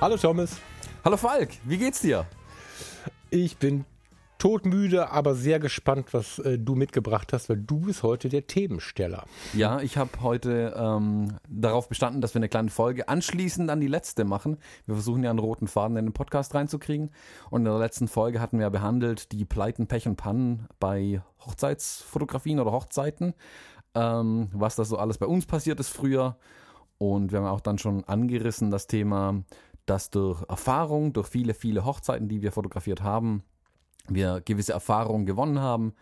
Hallo Thomas. Hallo Falk, wie geht's dir? Ich bin todmüde, aber sehr gespannt, was äh, du mitgebracht hast, weil du bist heute der Themensteller. Ja, ich habe heute ähm, darauf bestanden, dass wir eine kleine Folge anschließend an die letzte machen. Wir versuchen ja einen roten Faden in den Podcast reinzukriegen. Und in der letzten Folge hatten wir behandelt die Pleiten, Pech und Pannen bei Hochzeitsfotografien oder Hochzeiten. Ähm, was da so alles bei uns passiert ist früher. Und wir haben auch dann schon angerissen das Thema dass durch Erfahrung, durch viele, viele Hochzeiten, die wir fotografiert haben, wir gewisse Erfahrungen gewonnen haben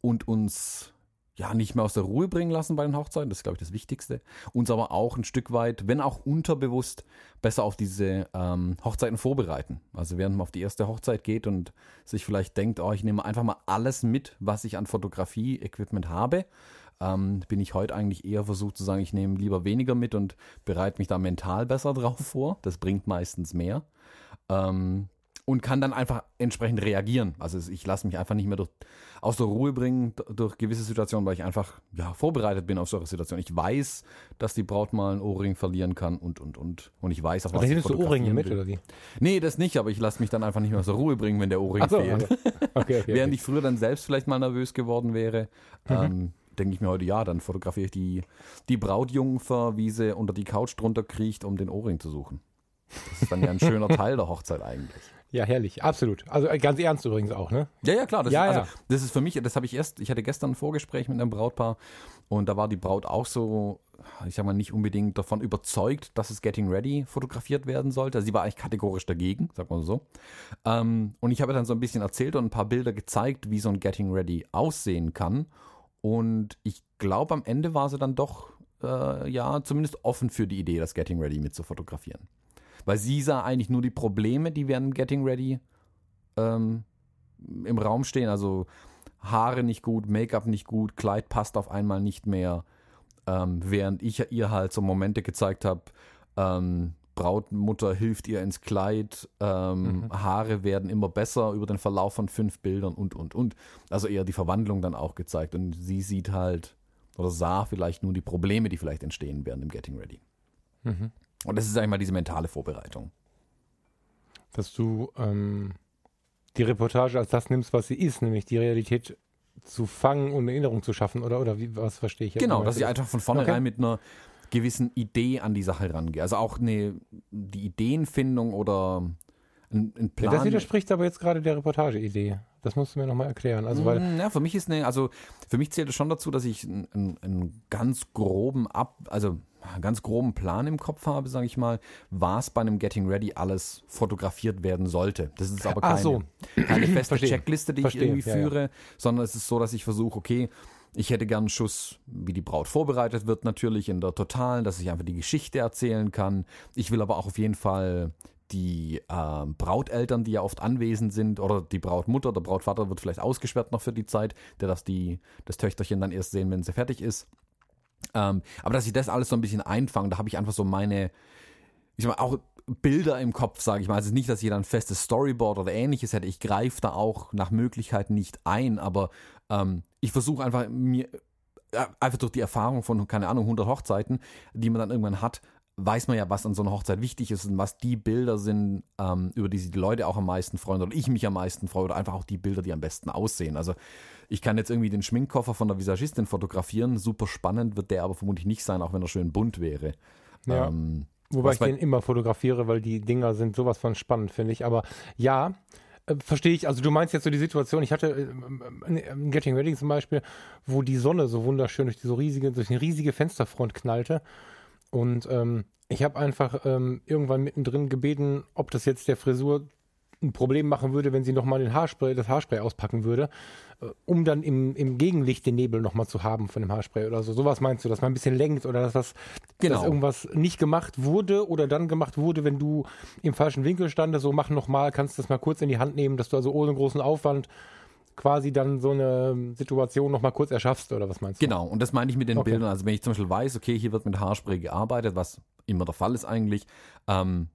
und uns ja nicht mehr aus der Ruhe bringen lassen bei den Hochzeiten, das ist glaube ich das Wichtigste, uns aber auch ein Stück weit, wenn auch unterbewusst, besser auf diese ähm, Hochzeiten vorbereiten. Also während man auf die erste Hochzeit geht und sich vielleicht denkt, oh, ich nehme einfach mal alles mit, was ich an Fotografie-Equipment habe, ähm, bin ich heute eigentlich eher versucht zu sagen, ich nehme lieber weniger mit und bereite mich da mental besser drauf vor. Das bringt meistens mehr. Ähm, und kann dann einfach entsprechend reagieren. Also ich lasse mich einfach nicht mehr durch, aus der Ruhe bringen durch gewisse Situationen, weil ich einfach ja, vorbereitet bin auf solche Situationen. Ich weiß, dass die Braut mal einen Ohrring verlieren kann und, und, und. Und ich weiß auch, was ich du Ohrringe mit, oder wie? Nee, das nicht, aber ich lasse mich dann einfach nicht mehr aus der Ruhe bringen, wenn der Ohrring so, fehlt. Okay. Okay, okay, Während ich früher dann selbst vielleicht mal nervös geworden wäre, mhm. ähm, denke ich mir heute, ja, dann fotografiere ich die, die Brautjungfer, wie sie unter die Couch drunter kriecht, um den Ohrring zu suchen. Das ist dann ja ein schöner Teil der Hochzeit eigentlich. Ja, herrlich, absolut. Also äh, ganz ernst übrigens auch, ne? Ja, ja, klar. Das, ja, ist, also, das ist für mich, das habe ich erst, ich hatte gestern ein Vorgespräch mit einem Brautpaar und da war die Braut auch so, ich sag mal, nicht unbedingt davon überzeugt, dass es Getting Ready fotografiert werden sollte. Also sie war eigentlich kategorisch dagegen, sag mal so. Ähm, und ich habe dann so ein bisschen erzählt und ein paar Bilder gezeigt, wie so ein Getting Ready aussehen kann. Und ich glaube, am Ende war sie dann doch, äh, ja, zumindest offen für die Idee, das Getting Ready mit zu fotografieren. Weil sie sah eigentlich nur die Probleme, die während Getting Ready ähm, im Raum stehen. Also Haare nicht gut, Make-up nicht gut, Kleid passt auf einmal nicht mehr. Ähm, während ich ihr halt so Momente gezeigt habe, ähm, Brautmutter hilft ihr ins Kleid, ähm, mhm. Haare werden immer besser über den Verlauf von fünf Bildern und, und, und. Also eher die Verwandlung dann auch gezeigt. Und sie sieht halt oder sah vielleicht nur die Probleme, die vielleicht entstehen während dem Getting Ready. Mhm. Und das ist eigentlich mal diese mentale Vorbereitung. Dass du ähm, die Reportage als das nimmst, was sie ist, nämlich die Realität zu fangen und eine Erinnerung zu schaffen, oder, oder wie, was verstehe ich jetzt? Genau, dass ich einfach von vornherein okay. mit einer gewissen Idee an die Sache rangehe. Also auch eine, die Ideenfindung oder ein, ein Plan. Ja, das widerspricht aber jetzt gerade der Reportage-Idee. Das musst du mir nochmal erklären. Also, weil mm, ja, für mich ist eine, also für mich zählt es schon dazu, dass ich einen, einen ganz groben Ab, also einen ganz groben Plan im Kopf habe, sage ich mal, was bei einem Getting Ready alles fotografiert werden sollte. Das ist aber keine, so. keine feste Checkliste, die Verstehen. ich irgendwie führe, ja. sondern es ist so, dass ich versuche, okay, ich hätte gern einen Schuss, wie die Braut vorbereitet wird, natürlich in der Totalen, dass ich einfach die Geschichte erzählen kann. Ich will aber auch auf jeden Fall die äh, Brauteltern, die ja oft anwesend sind, oder die Brautmutter, der Brautvater wird vielleicht ausgesperrt noch für die Zeit, der darf die, das Töchterchen dann erst sehen, wenn sie fertig ist. Ähm, aber dass ich das alles so ein bisschen einfange, da habe ich einfach so meine, ich sag mal, auch Bilder im Kopf, sage ich mal. Also nicht, dass jeder ein festes Storyboard oder ähnliches hätte. Ich greife da auch nach Möglichkeit nicht ein, aber ähm, ich versuche einfach mir äh, einfach durch die Erfahrung von, keine Ahnung, 100 Hochzeiten, die man dann irgendwann hat, weiß man ja, was an so einer Hochzeit wichtig ist und was die Bilder sind, ähm, über die sich die Leute auch am meisten freuen oder ich mich am meisten freue oder einfach auch die Bilder, die am besten aussehen. Also ich kann jetzt irgendwie den Schminkkoffer von der Visagistin fotografieren, super spannend wird der aber vermutlich nicht sein, auch wenn er schön bunt wäre. Ja. Ähm, Wobei ich den immer fotografiere, weil die Dinger sind sowas von spannend, finde ich. Aber ja, äh, verstehe ich. Also du meinst jetzt so die Situation, ich hatte äh, ein Getting Ready zum Beispiel, wo die Sonne so wunderschön durch diese riesige, durch eine riesige Fensterfront knallte. Und ähm, ich habe einfach ähm, irgendwann mittendrin gebeten, ob das jetzt der Frisur ein Problem machen würde, wenn sie nochmal den Haarspray, das Haarspray auspacken würde, äh, um dann im, im Gegenlicht den Nebel nochmal zu haben von dem Haarspray oder so. Sowas meinst du, dass man ein bisschen lenkt oder dass, das, genau. dass irgendwas nicht gemacht wurde oder dann gemacht wurde, wenn du im falschen Winkel standest, so mach nochmal, kannst du das mal kurz in die Hand nehmen, dass du also ohne großen Aufwand quasi dann so eine Situation nochmal kurz erschaffst oder was meinst du? Genau, und das meine ich mit den okay. Bildern. Also wenn ich zum Beispiel weiß, okay, hier wird mit Haarspray gearbeitet, was immer der Fall ist eigentlich, ähm,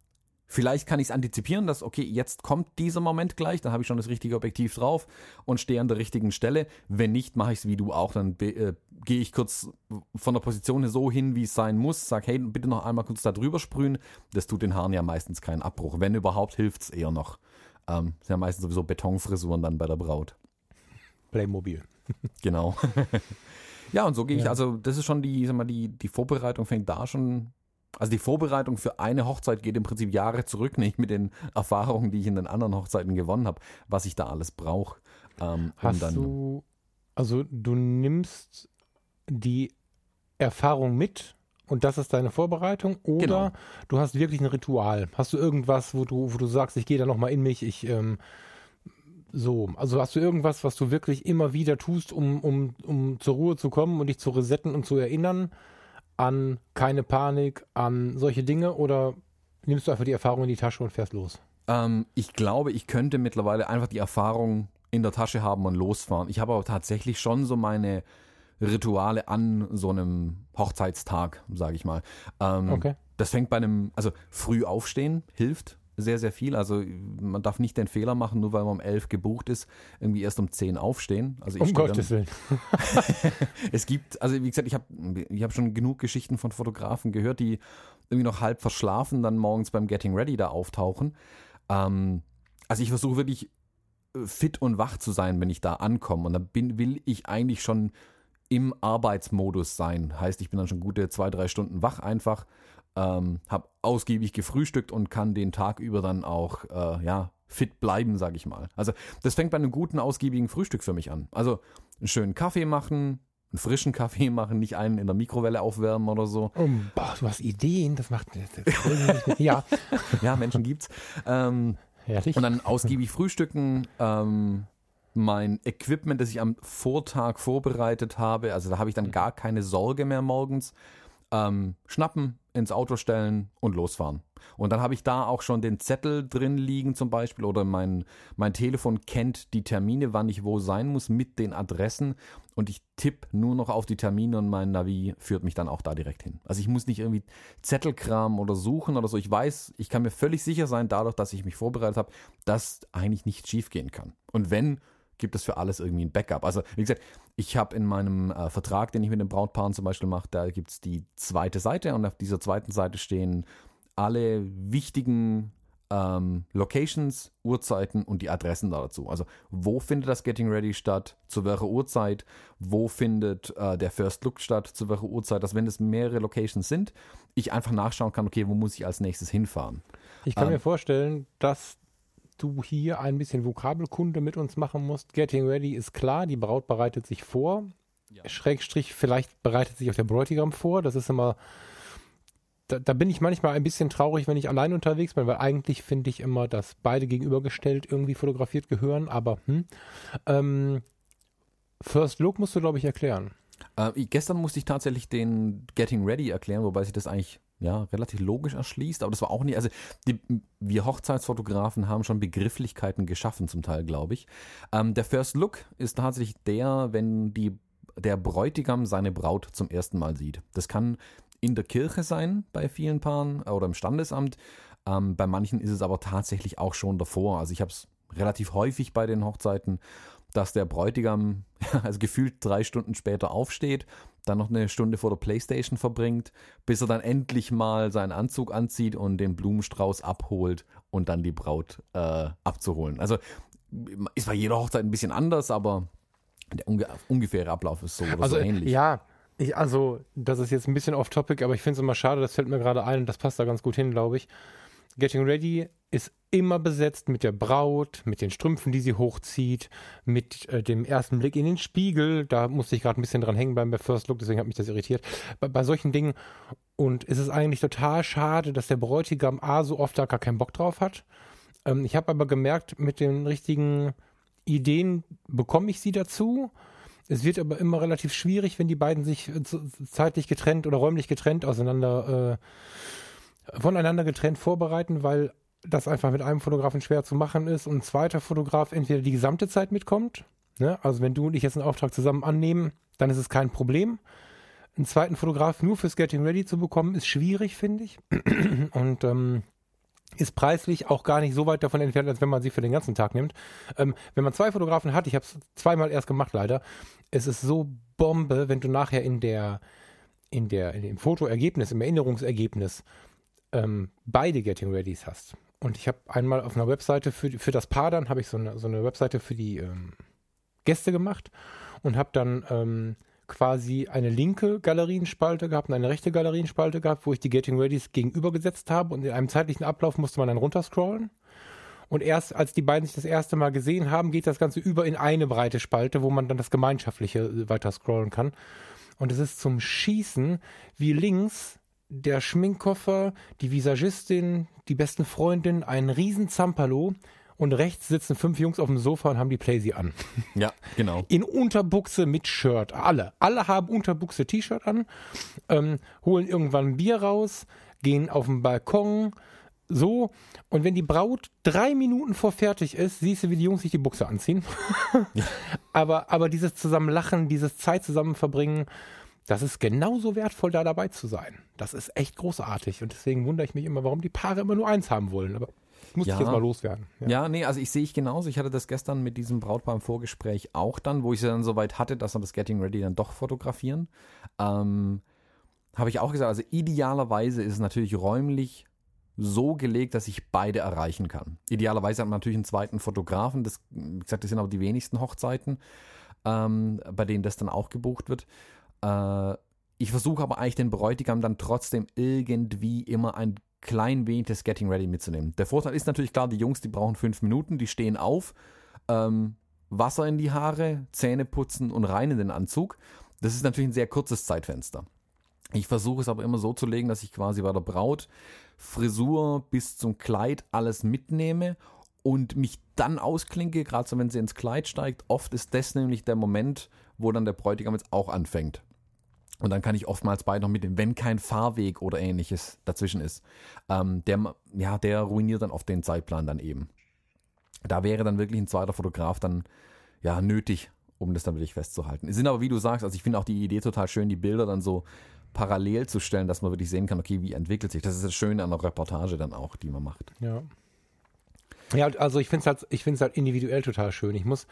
Vielleicht kann ich es antizipieren, dass, okay, jetzt kommt dieser Moment gleich, dann habe ich schon das richtige Objektiv drauf und stehe an der richtigen Stelle. Wenn nicht, mache ich es wie du auch, dann äh, gehe ich kurz von der Position so hin, wie es sein muss, sage, hey, bitte noch einmal kurz da drüber sprühen. Das tut den Haaren ja meistens keinen Abbruch. Wenn überhaupt, hilft es eher noch. Ähm, sind ja meistens sowieso Betonfrisuren dann bei der Braut. Playmobil. genau. ja, und so gehe ich, also das ist schon die, sag mal, die, die Vorbereitung fängt da schon also die Vorbereitung für eine Hochzeit geht im Prinzip Jahre zurück, nicht mit den Erfahrungen, die ich in den anderen Hochzeiten gewonnen habe, was ich da alles brauche. Ähm, Hast um du, also du nimmst die Erfahrung mit und das ist deine Vorbereitung oder genau. du hast wirklich ein Ritual? Hast du irgendwas, wo du, wo du sagst, ich gehe da nochmal in mich, ich ähm, so, also hast du irgendwas, was du wirklich immer wieder tust, um, um, um zur Ruhe zu kommen und dich zu resetten und zu erinnern? an keine Panik, an solche Dinge oder nimmst du einfach die Erfahrung in die Tasche und fährst los? Ähm, ich glaube, ich könnte mittlerweile einfach die Erfahrung in der Tasche haben und losfahren. Ich habe aber tatsächlich schon so meine Rituale an so einem Hochzeitstag, sage ich mal. Ähm, okay. Das fängt bei einem, also früh aufstehen hilft sehr, sehr viel. Also man darf nicht den Fehler machen, nur weil man um elf gebucht ist, irgendwie erst um zehn aufstehen. Also ich um Gottes Willen. es gibt, also wie gesagt, ich habe ich hab schon genug Geschichten von Fotografen gehört, die irgendwie noch halb verschlafen dann morgens beim Getting Ready da auftauchen. Ähm, also ich versuche wirklich äh, fit und wach zu sein, wenn ich da ankomme. Und dann bin, will ich eigentlich schon im Arbeitsmodus sein. Heißt, ich bin dann schon gute zwei, drei Stunden wach einfach ähm, habe ausgiebig gefrühstückt und kann den Tag über dann auch äh, ja fit bleiben, sage ich mal. Also das fängt bei einem guten ausgiebigen Frühstück für mich an. Also einen schönen Kaffee machen, einen frischen Kaffee machen, nicht einen in der Mikrowelle aufwärmen oder so. Oh, boah, du hast Ideen, das macht das ja. ja, Menschen gibt's. Ähm, Herrlich. Und dann ausgiebig frühstücken, ähm, mein Equipment, das ich am Vortag vorbereitet habe, also da habe ich dann gar keine Sorge mehr morgens. Ähm, schnappen, ins Auto stellen und losfahren. Und dann habe ich da auch schon den Zettel drin liegen zum Beispiel oder mein, mein Telefon kennt die Termine, wann ich wo sein muss mit den Adressen und ich tippe nur noch auf die Termine und mein Navi führt mich dann auch da direkt hin. Also ich muss nicht irgendwie Zettelkram oder suchen oder so. Ich weiß, ich kann mir völlig sicher sein, dadurch, dass ich mich vorbereitet habe, dass eigentlich nichts schiefgehen kann. Und wenn, gibt es für alles irgendwie ein Backup. Also, wie gesagt, ich habe in meinem äh, Vertrag, den ich mit den Brautpaaren zum Beispiel mache, da gibt es die zweite Seite und auf dieser zweiten Seite stehen alle wichtigen ähm, Locations, Uhrzeiten und die Adressen dazu. Also wo findet das Getting Ready statt, zu welcher Uhrzeit, wo findet äh, der First Look statt, zu welcher Uhrzeit, dass wenn es mehrere Locations sind, ich einfach nachschauen kann, okay, wo muss ich als nächstes hinfahren. Ich kann ähm, mir vorstellen, dass du hier ein bisschen Vokabelkunde mit uns machen musst. Getting ready ist klar, die Braut bereitet sich vor. Ja. Schrägstrich, vielleicht bereitet sich auch der Bräutigam vor. Das ist immer, da, da, bin ich manchmal ein bisschen traurig, wenn ich allein unterwegs bin, weil eigentlich finde ich immer, dass beide gegenübergestellt irgendwie fotografiert gehören, aber hm. Ähm, First Look musst du, glaube ich, erklären. Äh, gestern musste ich tatsächlich den Getting Ready erklären, wobei sich das eigentlich ja, relativ logisch erschließt, aber das war auch nicht, also die, wir Hochzeitsfotografen haben schon Begrifflichkeiten geschaffen zum Teil, glaube ich. Ähm, der First Look ist tatsächlich der, wenn die, der Bräutigam seine Braut zum ersten Mal sieht. Das kann in der Kirche sein bei vielen Paaren oder im Standesamt. Ähm, bei manchen ist es aber tatsächlich auch schon davor. Also ich habe es relativ häufig bei den Hochzeiten, dass der Bräutigam also gefühlt drei Stunden später aufsteht, dann noch eine Stunde vor der Playstation verbringt, bis er dann endlich mal seinen Anzug anzieht und den Blumenstrauß abholt und dann die Braut äh, abzuholen. Also ist bei jeder Hochzeit ein bisschen anders, aber der unge ungefähre Ablauf ist so oder also, so ähnlich. Ja, ich, also das ist jetzt ein bisschen off-topic, aber ich finde es immer schade, das fällt mir gerade ein und das passt da ganz gut hin, glaube ich. Getting Ready ist immer besetzt mit der Braut, mit den Strümpfen, die sie hochzieht, mit äh, dem ersten Blick in den Spiegel. Da musste ich gerade ein bisschen dran hängen beim First Look, deswegen hat mich das irritiert. Bei, bei solchen Dingen. Und es ist eigentlich total schade, dass der Bräutigam A so oft da gar keinen Bock drauf hat. Ähm, ich habe aber gemerkt, mit den richtigen Ideen bekomme ich sie dazu. Es wird aber immer relativ schwierig, wenn die beiden sich äh, zeitlich getrennt oder räumlich getrennt auseinander äh, voneinander getrennt vorbereiten, weil das einfach mit einem Fotografen schwer zu machen ist und ein zweiter Fotograf entweder die gesamte Zeit mitkommt Ne? Also wenn du und ich jetzt einen Auftrag zusammen annehmen, dann ist es kein Problem. Einen zweiten Fotograf nur fürs Getting Ready zu bekommen, ist schwierig, finde ich. Und ähm, ist preislich auch gar nicht so weit davon entfernt, als wenn man sie für den ganzen Tag nimmt. Ähm, wenn man zwei Fotografen hat, ich habe es zweimal erst gemacht leider, es ist so Bombe, wenn du nachher in der, in der, in dem Fotoergebnis, im Erinnerungsergebnis ähm, beide Getting Readys hast. Und ich habe einmal auf einer Webseite für, für das Paar dann, habe ich so eine, so eine Webseite für die ähm, Gäste gemacht und habe dann ähm, quasi eine linke Galerienspalte gehabt und eine rechte Galerienspalte gehabt, wo ich die Getting Readys gegenübergesetzt habe und in einem zeitlichen Ablauf musste man dann runterscrollen. Und erst als die beiden sich das erste Mal gesehen haben, geht das Ganze über in eine breite Spalte, wo man dann das Gemeinschaftliche äh, weiter scrollen kann. Und es ist zum Schießen, wie links der Schminkkoffer, die Visagistin, die besten Freundin, ein riesen Zampalo und rechts sitzen fünf Jungs auf dem Sofa und haben die Playsee an. Ja, genau. In Unterbuchse mit Shirt. Alle. Alle haben Unterbuchse T-Shirt an, ähm, holen irgendwann ein Bier raus, gehen auf den Balkon, so. Und wenn die Braut drei Minuten vor fertig ist, siehst du, wie die Jungs sich die Buchse anziehen. aber, aber dieses zusammen lachen, dieses Zeit zusammen verbringen, das ist genauso wertvoll, da dabei zu sein. Das ist echt großartig. Und deswegen wundere ich mich immer, warum die Paare immer nur eins haben wollen. Aber muss ja. ich jetzt mal loswerden. Ja. ja, nee, also ich sehe ich genauso. Ich hatte das gestern mit diesem Brautpaar im Vorgespräch auch dann, wo ich sie dann so weit hatte, dass wir das Getting Ready dann doch fotografieren. Ähm, Habe ich auch gesagt, also idealerweise ist es natürlich räumlich so gelegt, dass ich beide erreichen kann. Idealerweise hat man natürlich einen zweiten Fotografen. Das, wie gesagt, das sind aber die wenigsten Hochzeiten, ähm, bei denen das dann auch gebucht wird. Äh, ich versuche aber eigentlich den Bräutigam dann trotzdem irgendwie immer ein klein wenig das Getting Ready mitzunehmen. Der Vorteil ist natürlich klar, die Jungs, die brauchen fünf Minuten, die stehen auf, ähm, Wasser in die Haare, Zähne putzen und rein in den Anzug. Das ist natürlich ein sehr kurzes Zeitfenster. Ich versuche es aber immer so zu legen, dass ich quasi bei der Braut Frisur bis zum Kleid alles mitnehme und mich dann ausklinke, gerade so wenn sie ins Kleid steigt. Oft ist das nämlich der Moment, wo dann der Bräutigam jetzt auch anfängt. Und dann kann ich oftmals beide noch mitnehmen, wenn kein Fahrweg oder ähnliches dazwischen ist. Ähm, der, ja, der ruiniert dann oft den Zeitplan dann eben. Da wäre dann wirklich ein zweiter Fotograf dann ja nötig, um das dann wirklich festzuhalten. Es sind aber, wie du sagst, also ich finde auch die Idee total schön, die Bilder dann so parallel zu stellen, dass man wirklich sehen kann, okay, wie entwickelt sich. Das ist das Schöne an der Reportage dann auch, die man macht. Ja. Ja, also ich finde es halt, ich finde es halt individuell total schön. Ich muss,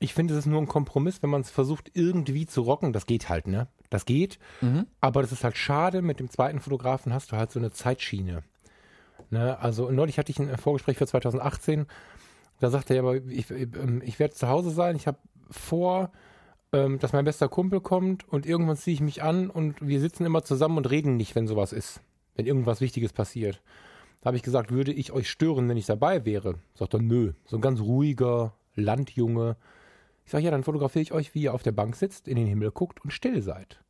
ich finde, es ist nur ein Kompromiss, wenn man es versucht, irgendwie zu rocken. Das geht halt, ne? Das geht. Mhm. Aber das ist halt schade. Mit dem zweiten Fotografen hast du halt so eine Zeitschiene. Ne? Also neulich hatte ich ein Vorgespräch für 2018. Da sagte er aber, ich, ähm, ich werde zu Hause sein. Ich habe vor, ähm, dass mein bester Kumpel kommt und irgendwann ziehe ich mich an und wir sitzen immer zusammen und reden nicht, wenn sowas ist. Wenn irgendwas Wichtiges passiert. Da habe ich gesagt, würde ich euch stören, wenn ich dabei wäre? Sagt er, nö. So ein ganz ruhiger Landjunge ich sage, ja, dann fotografiere ich euch, wie ihr auf der Bank sitzt, in den Himmel guckt und still seid.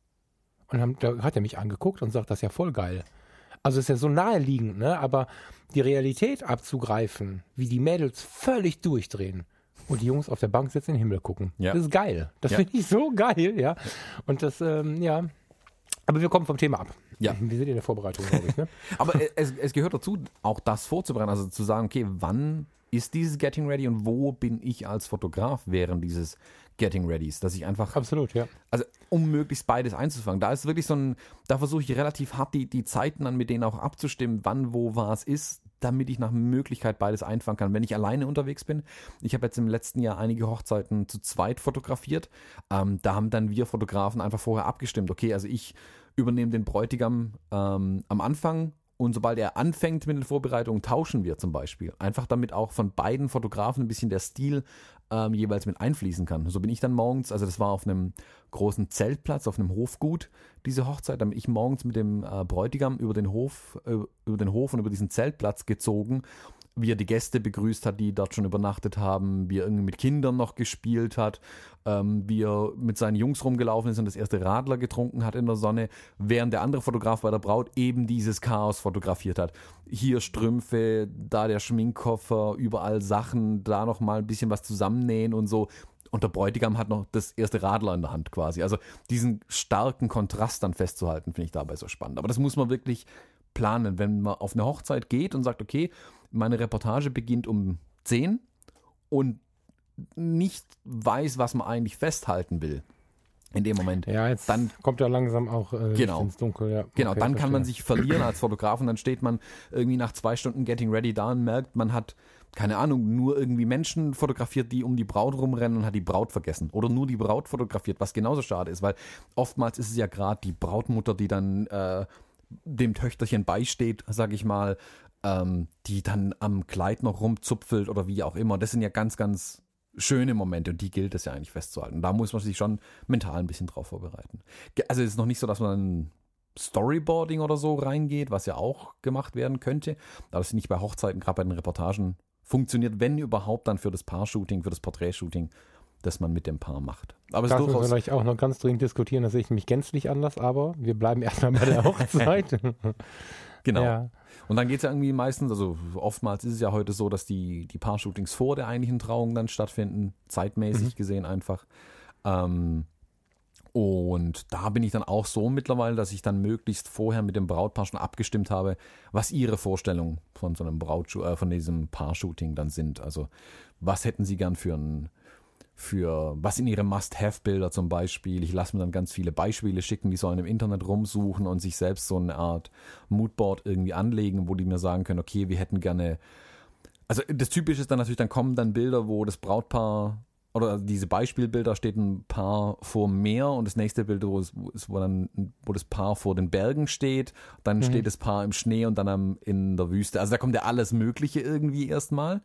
Und dann, da hat er mich angeguckt und sagt, das ist ja voll geil. Also ist ja so naheliegend, ne? Aber die Realität abzugreifen, wie die Mädels völlig durchdrehen und die Jungs auf der Bank sitzen, in den Himmel gucken. Ja. Das ist geil. Das ja. finde ich so geil, ja. Und das, ähm, ja. Aber wir kommen vom Thema ab. Ja. Wir sind in der Vorbereitung, glaube ich. Ne? Aber es, es gehört dazu, auch das vorzubereiten. Also zu sagen, okay, wann ist dieses Getting Ready und wo bin ich als Fotograf während dieses Getting Readys, dass ich einfach absolut ja also um möglichst beides einzufangen. Da ist wirklich so ein, da versuche ich relativ hart die die Zeiten dann mit denen auch abzustimmen, wann wo was ist, damit ich nach Möglichkeit beides einfangen kann. Wenn ich alleine unterwegs bin, ich habe jetzt im letzten Jahr einige Hochzeiten zu zweit fotografiert, ähm, da haben dann wir Fotografen einfach vorher abgestimmt. Okay, also ich übernehme den Bräutigam ähm, am Anfang und sobald er anfängt mit den Vorbereitungen, tauschen wir zum Beispiel. Einfach damit auch von beiden Fotografen ein bisschen der Stil ähm, jeweils mit einfließen kann. So bin ich dann morgens, also das war auf einem großen Zeltplatz, auf einem Hofgut, diese Hochzeit, damit ich morgens mit dem äh, Bräutigam über den Hof, äh, über den Hof und über diesen Zeltplatz gezogen wie er die Gäste begrüßt hat, die dort schon übernachtet haben, wie er irgendwie mit Kindern noch gespielt hat, ähm, wie er mit seinen Jungs rumgelaufen ist und das erste Radler getrunken hat in der Sonne, während der andere Fotograf bei der Braut eben dieses Chaos fotografiert hat. Hier Strümpfe, da der Schminkkoffer, überall Sachen, da noch mal ein bisschen was zusammennähen und so. Und der Bräutigam hat noch das erste Radler in der Hand quasi. Also diesen starken Kontrast dann festzuhalten, finde ich dabei so spannend. Aber das muss man wirklich planen. Wenn man auf eine Hochzeit geht und sagt, okay, meine Reportage beginnt um 10 und nicht weiß, was man eigentlich festhalten will in dem Moment. Ja, jetzt dann kommt er langsam auch äh, genau. ins Dunkel. Ja. Genau, okay, dann kann man sich verlieren als Fotograf und dann steht man irgendwie nach zwei Stunden Getting Ready da und merkt, man hat keine Ahnung, nur irgendwie Menschen fotografiert, die um die Braut rumrennen und hat die Braut vergessen. Oder nur die Braut fotografiert, was genauso schade ist, weil oftmals ist es ja gerade die Brautmutter, die dann äh, dem Töchterchen beisteht, sag ich mal, ähm, die dann am Kleid noch rumzupfelt oder wie auch immer. Das sind ja ganz, ganz schöne Momente und die gilt es ja eigentlich festzuhalten. Da muss man sich schon mental ein bisschen drauf vorbereiten. Also es ist noch nicht so, dass man Storyboarding oder so reingeht, was ja auch gemacht werden könnte. Aber das ist nicht bei Hochzeiten, gerade bei den Reportagen funktioniert, wenn überhaupt, dann für das Paar-Shooting, für das Porträtshooting, das man mit dem Paar macht. Aber das müssen wir vielleicht auch noch ganz dringend diskutieren, da sehe ich mich gänzlich anders, aber wir bleiben erstmal bei der Hochzeit. genau. Ja. Und dann geht es ja irgendwie meistens, also oftmals ist es ja heute so, dass die, die Paar-Shootings vor der eigentlichen Trauung dann stattfinden, zeitmäßig mhm. gesehen einfach. Ähm, und da bin ich dann auch so mittlerweile, dass ich dann möglichst vorher mit dem Brautpaar schon abgestimmt habe, was ihre Vorstellungen von so einem Braut äh, von diesem Paar-Shooting dann sind. Also was hätten sie gern für ein für was in ihre Must-Have-Bilder zum Beispiel. Ich lasse mir dann ganz viele Beispiele schicken, die sollen im Internet rumsuchen und sich selbst so eine Art Moodboard irgendwie anlegen, wo die mir sagen können, okay, wir hätten gerne. Also das Typische ist dann natürlich, dann kommen dann Bilder, wo das Brautpaar oder diese Beispielbilder steht ein Paar vor dem Meer und das nächste Bild, wo, es, wo, dann, wo das Paar vor den Bergen steht, dann mhm. steht das Paar im Schnee und dann am, in der Wüste. Also da kommt ja alles Mögliche irgendwie erstmal.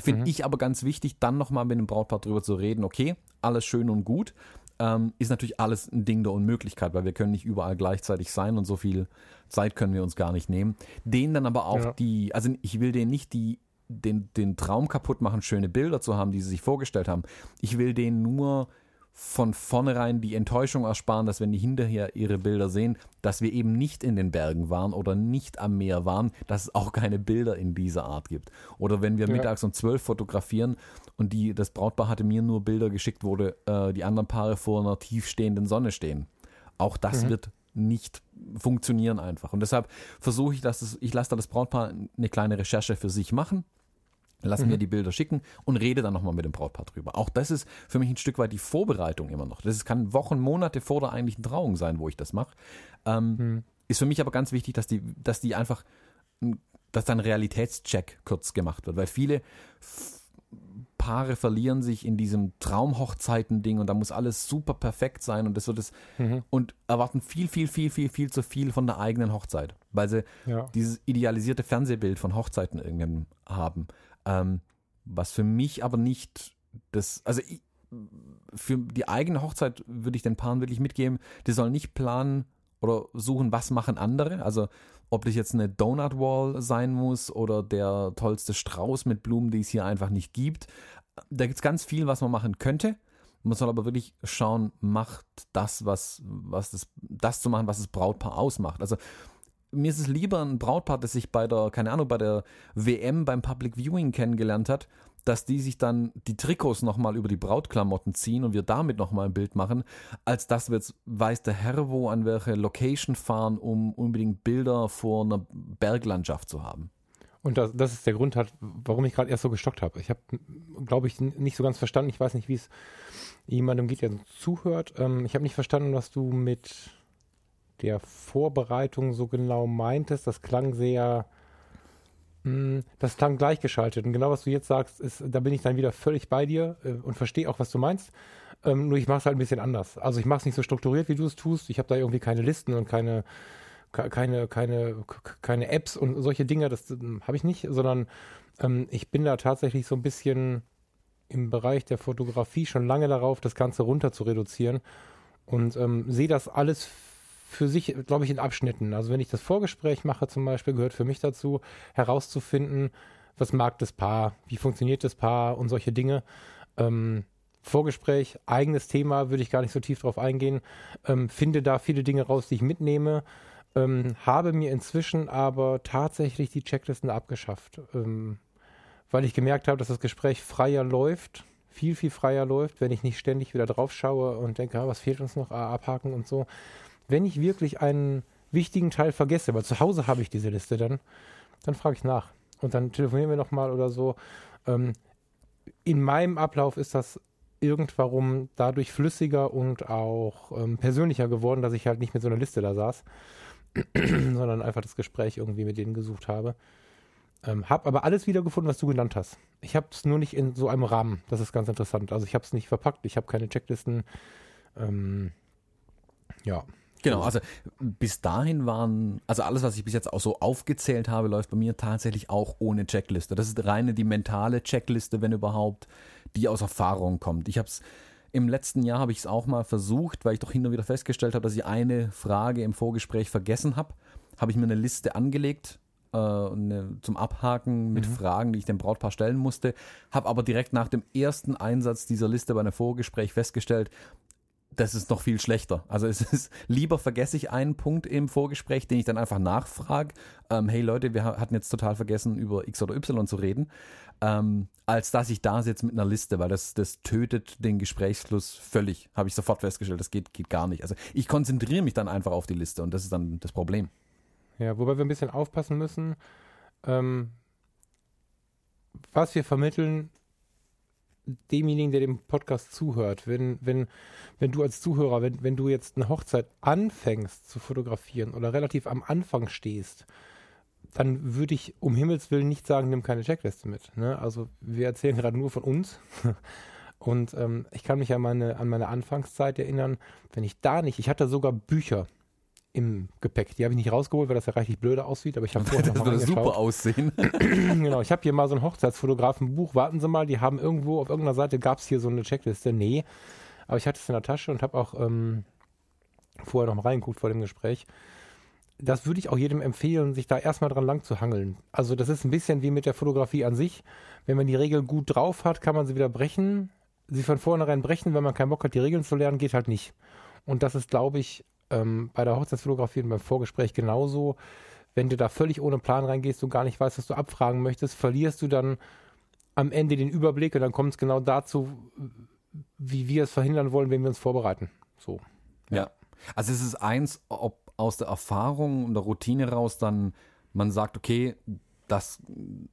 Finde mhm. ich aber ganz wichtig, dann nochmal mit dem Brautpaar drüber zu reden, okay, alles schön und gut, ähm, ist natürlich alles ein Ding der Unmöglichkeit, weil wir können nicht überall gleichzeitig sein und so viel Zeit können wir uns gar nicht nehmen. Denen dann aber auch ja. die, also ich will denen nicht die den, den Traum kaputt machen, schöne Bilder zu haben, die sie sich vorgestellt haben. Ich will denen nur von vornherein die Enttäuschung ersparen, dass wenn die hinterher ihre Bilder sehen, dass wir eben nicht in den Bergen waren oder nicht am Meer waren, dass es auch keine Bilder in dieser Art gibt. Oder wenn wir ja. mittags um zwölf fotografieren und die, das Brautpaar hatte mir nur Bilder geschickt, wo äh, die anderen Paare vor einer tiefstehenden Sonne stehen. Auch das mhm. wird nicht funktionieren einfach. Und deshalb versuche ich, dass es, ich lasse da das Brautpaar eine kleine Recherche für sich machen Lass mhm. mir die Bilder schicken und rede dann nochmal mit dem Brautpaar drüber. Auch das ist für mich ein Stück weit die Vorbereitung immer noch. Das kann Wochen, Monate vor der eigentlichen Trauung sein, wo ich das mache. Ähm, mhm. Ist für mich aber ganz wichtig, dass die, dass die einfach, dass dann Realitätscheck kurz gemacht wird, weil viele Paare verlieren sich in diesem Traumhochzeiten-Ding und da muss alles super perfekt sein und das wird es mhm. und erwarten viel, viel, viel, viel, viel zu viel von der eigenen Hochzeit, weil sie ja. dieses idealisierte Fernsehbild von Hochzeiten irgendwann haben. Ähm, was für mich aber nicht das, also ich, für die eigene Hochzeit würde ich den Paaren wirklich mitgeben, die sollen nicht planen oder suchen, was machen andere. Also ob das jetzt eine Donut Wall sein muss oder der tollste Strauß mit Blumen, die es hier einfach nicht gibt. Da gibt es ganz viel, was man machen könnte. Man soll aber wirklich schauen, macht das, was, was das, das zu machen, was das Brautpaar ausmacht. Also mir ist es lieber ein Brautpaar, das sich bei der, keine Ahnung, bei der WM beim Public Viewing kennengelernt hat, dass die sich dann die Trikots nochmal über die Brautklamotten ziehen und wir damit nochmal ein Bild machen, als dass wir jetzt weiß der Herr wo an welche Location fahren, um unbedingt Bilder vor einer Berglandschaft zu haben. Und das, das ist der Grund, hat, warum ich gerade erst so gestockt habe. Ich habe, glaube ich, nicht so ganz verstanden. Ich weiß nicht, wie es jemandem geht, der zuhört. Ähm, ich habe nicht verstanden, was du mit der Vorbereitung so genau meintest. Das klang sehr, mh, hm, das klang gleichgeschaltet. Und genau was du jetzt sagst, ist, da bin ich dann wieder völlig bei dir äh, und verstehe auch, was du meinst. Ähm, nur ich mache es halt ein bisschen anders. Also ich mache es nicht so strukturiert, wie du es tust. Ich habe da irgendwie keine Listen und keine keine keine keine Apps und solche Dinge. Das ähm, habe ich nicht, sondern ähm, ich bin da tatsächlich so ein bisschen im Bereich der Fotografie schon lange darauf, das Ganze runter zu reduzieren und ähm, sehe das alles für sich, glaube ich, in Abschnitten. Also wenn ich das Vorgespräch mache zum Beispiel, gehört für mich dazu, herauszufinden, was mag das Paar, wie funktioniert das Paar und solche Dinge. Ähm, Vorgespräch, eigenes Thema, würde ich gar nicht so tief drauf eingehen. Ähm, finde da viele Dinge raus, die ich mitnehme. Ähm, habe mir inzwischen aber tatsächlich die Checklisten abgeschafft, ähm, weil ich gemerkt habe, dass das Gespräch freier läuft, viel, viel freier läuft, wenn ich nicht ständig wieder drauf schaue und denke, ah, was fehlt uns noch, ah, abhaken und so wenn ich wirklich einen wichtigen Teil vergesse, weil zu Hause habe ich diese Liste dann, dann frage ich nach. Und dann telefonieren wir nochmal oder so. Ähm, in meinem Ablauf ist das irgendwann dadurch flüssiger und auch ähm, persönlicher geworden, dass ich halt nicht mit so einer Liste da saß, sondern einfach das Gespräch irgendwie mit denen gesucht habe. Ähm, hab aber alles wiedergefunden, was du genannt hast. Ich habe es nur nicht in so einem Rahmen. Das ist ganz interessant. Also ich habe es nicht verpackt. Ich habe keine Checklisten. Ähm, ja. Genau, also bis dahin waren, also alles, was ich bis jetzt auch so aufgezählt habe, läuft bei mir tatsächlich auch ohne Checkliste. Das ist reine die mentale Checkliste, wenn überhaupt, die aus Erfahrung kommt. Ich habe es im letzten Jahr habe ich es auch mal versucht, weil ich doch hin und wieder festgestellt habe, dass ich eine Frage im Vorgespräch vergessen habe. Habe ich mir eine Liste angelegt äh, eine, zum Abhaken mit mhm. Fragen, die ich dem Brautpaar stellen musste. Habe aber direkt nach dem ersten Einsatz dieser Liste bei einem Vorgespräch festgestellt, das ist noch viel schlechter. Also es ist lieber vergesse ich einen Punkt im Vorgespräch, den ich dann einfach nachfrage. Ähm, hey Leute, wir hatten jetzt total vergessen, über X oder Y zu reden, ähm, als dass ich da sitze mit einer Liste, weil das, das tötet den Gesprächsfluss völlig. Habe ich sofort festgestellt, das geht, geht gar nicht. Also ich konzentriere mich dann einfach auf die Liste und das ist dann das Problem. Ja, wobei wir ein bisschen aufpassen müssen. Ähm, was wir vermitteln, demjenigen, der dem Podcast zuhört, wenn, wenn, wenn du als Zuhörer, wenn, wenn du jetzt eine Hochzeit anfängst zu fotografieren oder relativ am Anfang stehst, dann würde ich um Himmels Willen nicht sagen, nimm keine Checkliste mit. Ne? Also wir erzählen gerade nur von uns. Und ähm, ich kann mich an meine, an meine Anfangszeit erinnern, wenn ich da nicht, ich hatte sogar Bücher im Gepäck. Die habe ich nicht rausgeholt, weil das ja reichlich blöde aussieht, aber ich habe vorher das würde super aussehen. genau, ich habe hier mal so ein Hochzeitsfotografenbuch. Warten Sie mal, die haben irgendwo auf irgendeiner Seite gab es hier so eine Checkliste. Nee, aber ich hatte es in der Tasche und habe auch ähm, vorher noch mal reingeguckt vor dem Gespräch. Das würde ich auch jedem empfehlen, sich da erstmal dran lang zu hangeln. Also das ist ein bisschen wie mit der Fotografie an sich. Wenn man die Regeln gut drauf hat, kann man sie wieder brechen. Sie von vornherein brechen, wenn man keinen Bock hat, die Regeln zu lernen, geht halt nicht. Und das ist, glaube ich, ähm, bei der Hochzeitsfotografie und beim Vorgespräch genauso. Wenn du da völlig ohne Plan reingehst und gar nicht weißt, was du abfragen möchtest, verlierst du dann am Ende den Überblick und dann kommt es genau dazu, wie wir es verhindern wollen, wenn wir uns vorbereiten. So. Ja. ja. Also es ist eins, ob aus der Erfahrung und der Routine raus dann man sagt, okay, das,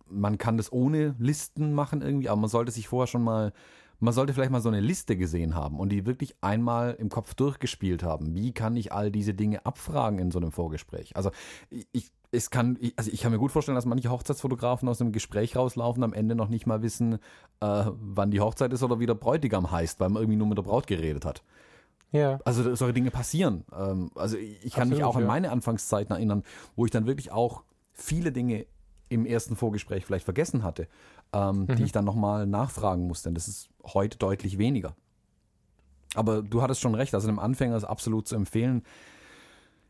man kann das ohne Listen machen irgendwie, aber man sollte sich vorher schon mal man sollte vielleicht mal so eine Liste gesehen haben und die wirklich einmal im Kopf durchgespielt haben. Wie kann ich all diese Dinge abfragen in so einem Vorgespräch? Also ich, es kann, also ich kann mir gut vorstellen, dass manche Hochzeitsfotografen aus einem Gespräch rauslaufen, am Ende noch nicht mal wissen, äh, wann die Hochzeit ist oder wie der Bräutigam heißt, weil man irgendwie nur mit der Braut geredet hat. Ja. Also solche Dinge passieren. Ähm, also ich kann Absolut, mich auch an meine Anfangszeiten erinnern, wo ich dann wirklich auch viele Dinge im ersten Vorgespräch vielleicht vergessen hatte, ähm, mhm. die ich dann nochmal nachfragen musste. Und das ist heute deutlich weniger. Aber du hattest schon recht, also einem Anfänger ist absolut zu empfehlen,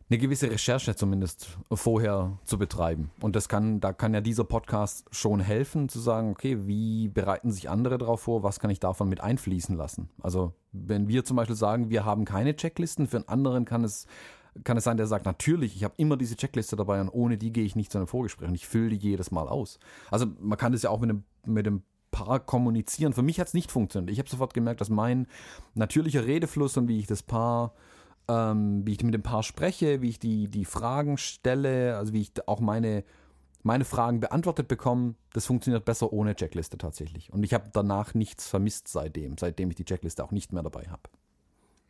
eine gewisse Recherche zumindest vorher zu betreiben. Und das kann, da kann ja dieser Podcast schon helfen, zu sagen, okay, wie bereiten sich andere darauf vor, was kann ich davon mit einfließen lassen? Also, wenn wir zum Beispiel sagen, wir haben keine Checklisten, für einen anderen kann es kann es sein, der sagt, natürlich, ich habe immer diese Checkliste dabei und ohne die gehe ich nicht zu einem Vorgespräch und ich fülle die jedes Mal aus. Also man kann das ja auch mit einem, mit dem Paar kommunizieren. Für mich hat es nicht funktioniert. Ich habe sofort gemerkt, dass mein natürlicher Redefluss und wie ich das Paar, ähm, wie ich mit dem Paar spreche, wie ich die, die Fragen stelle, also wie ich auch meine, meine Fragen beantwortet bekomme, das funktioniert besser ohne Checkliste tatsächlich. Und ich habe danach nichts vermisst seitdem, seitdem ich die Checkliste auch nicht mehr dabei habe.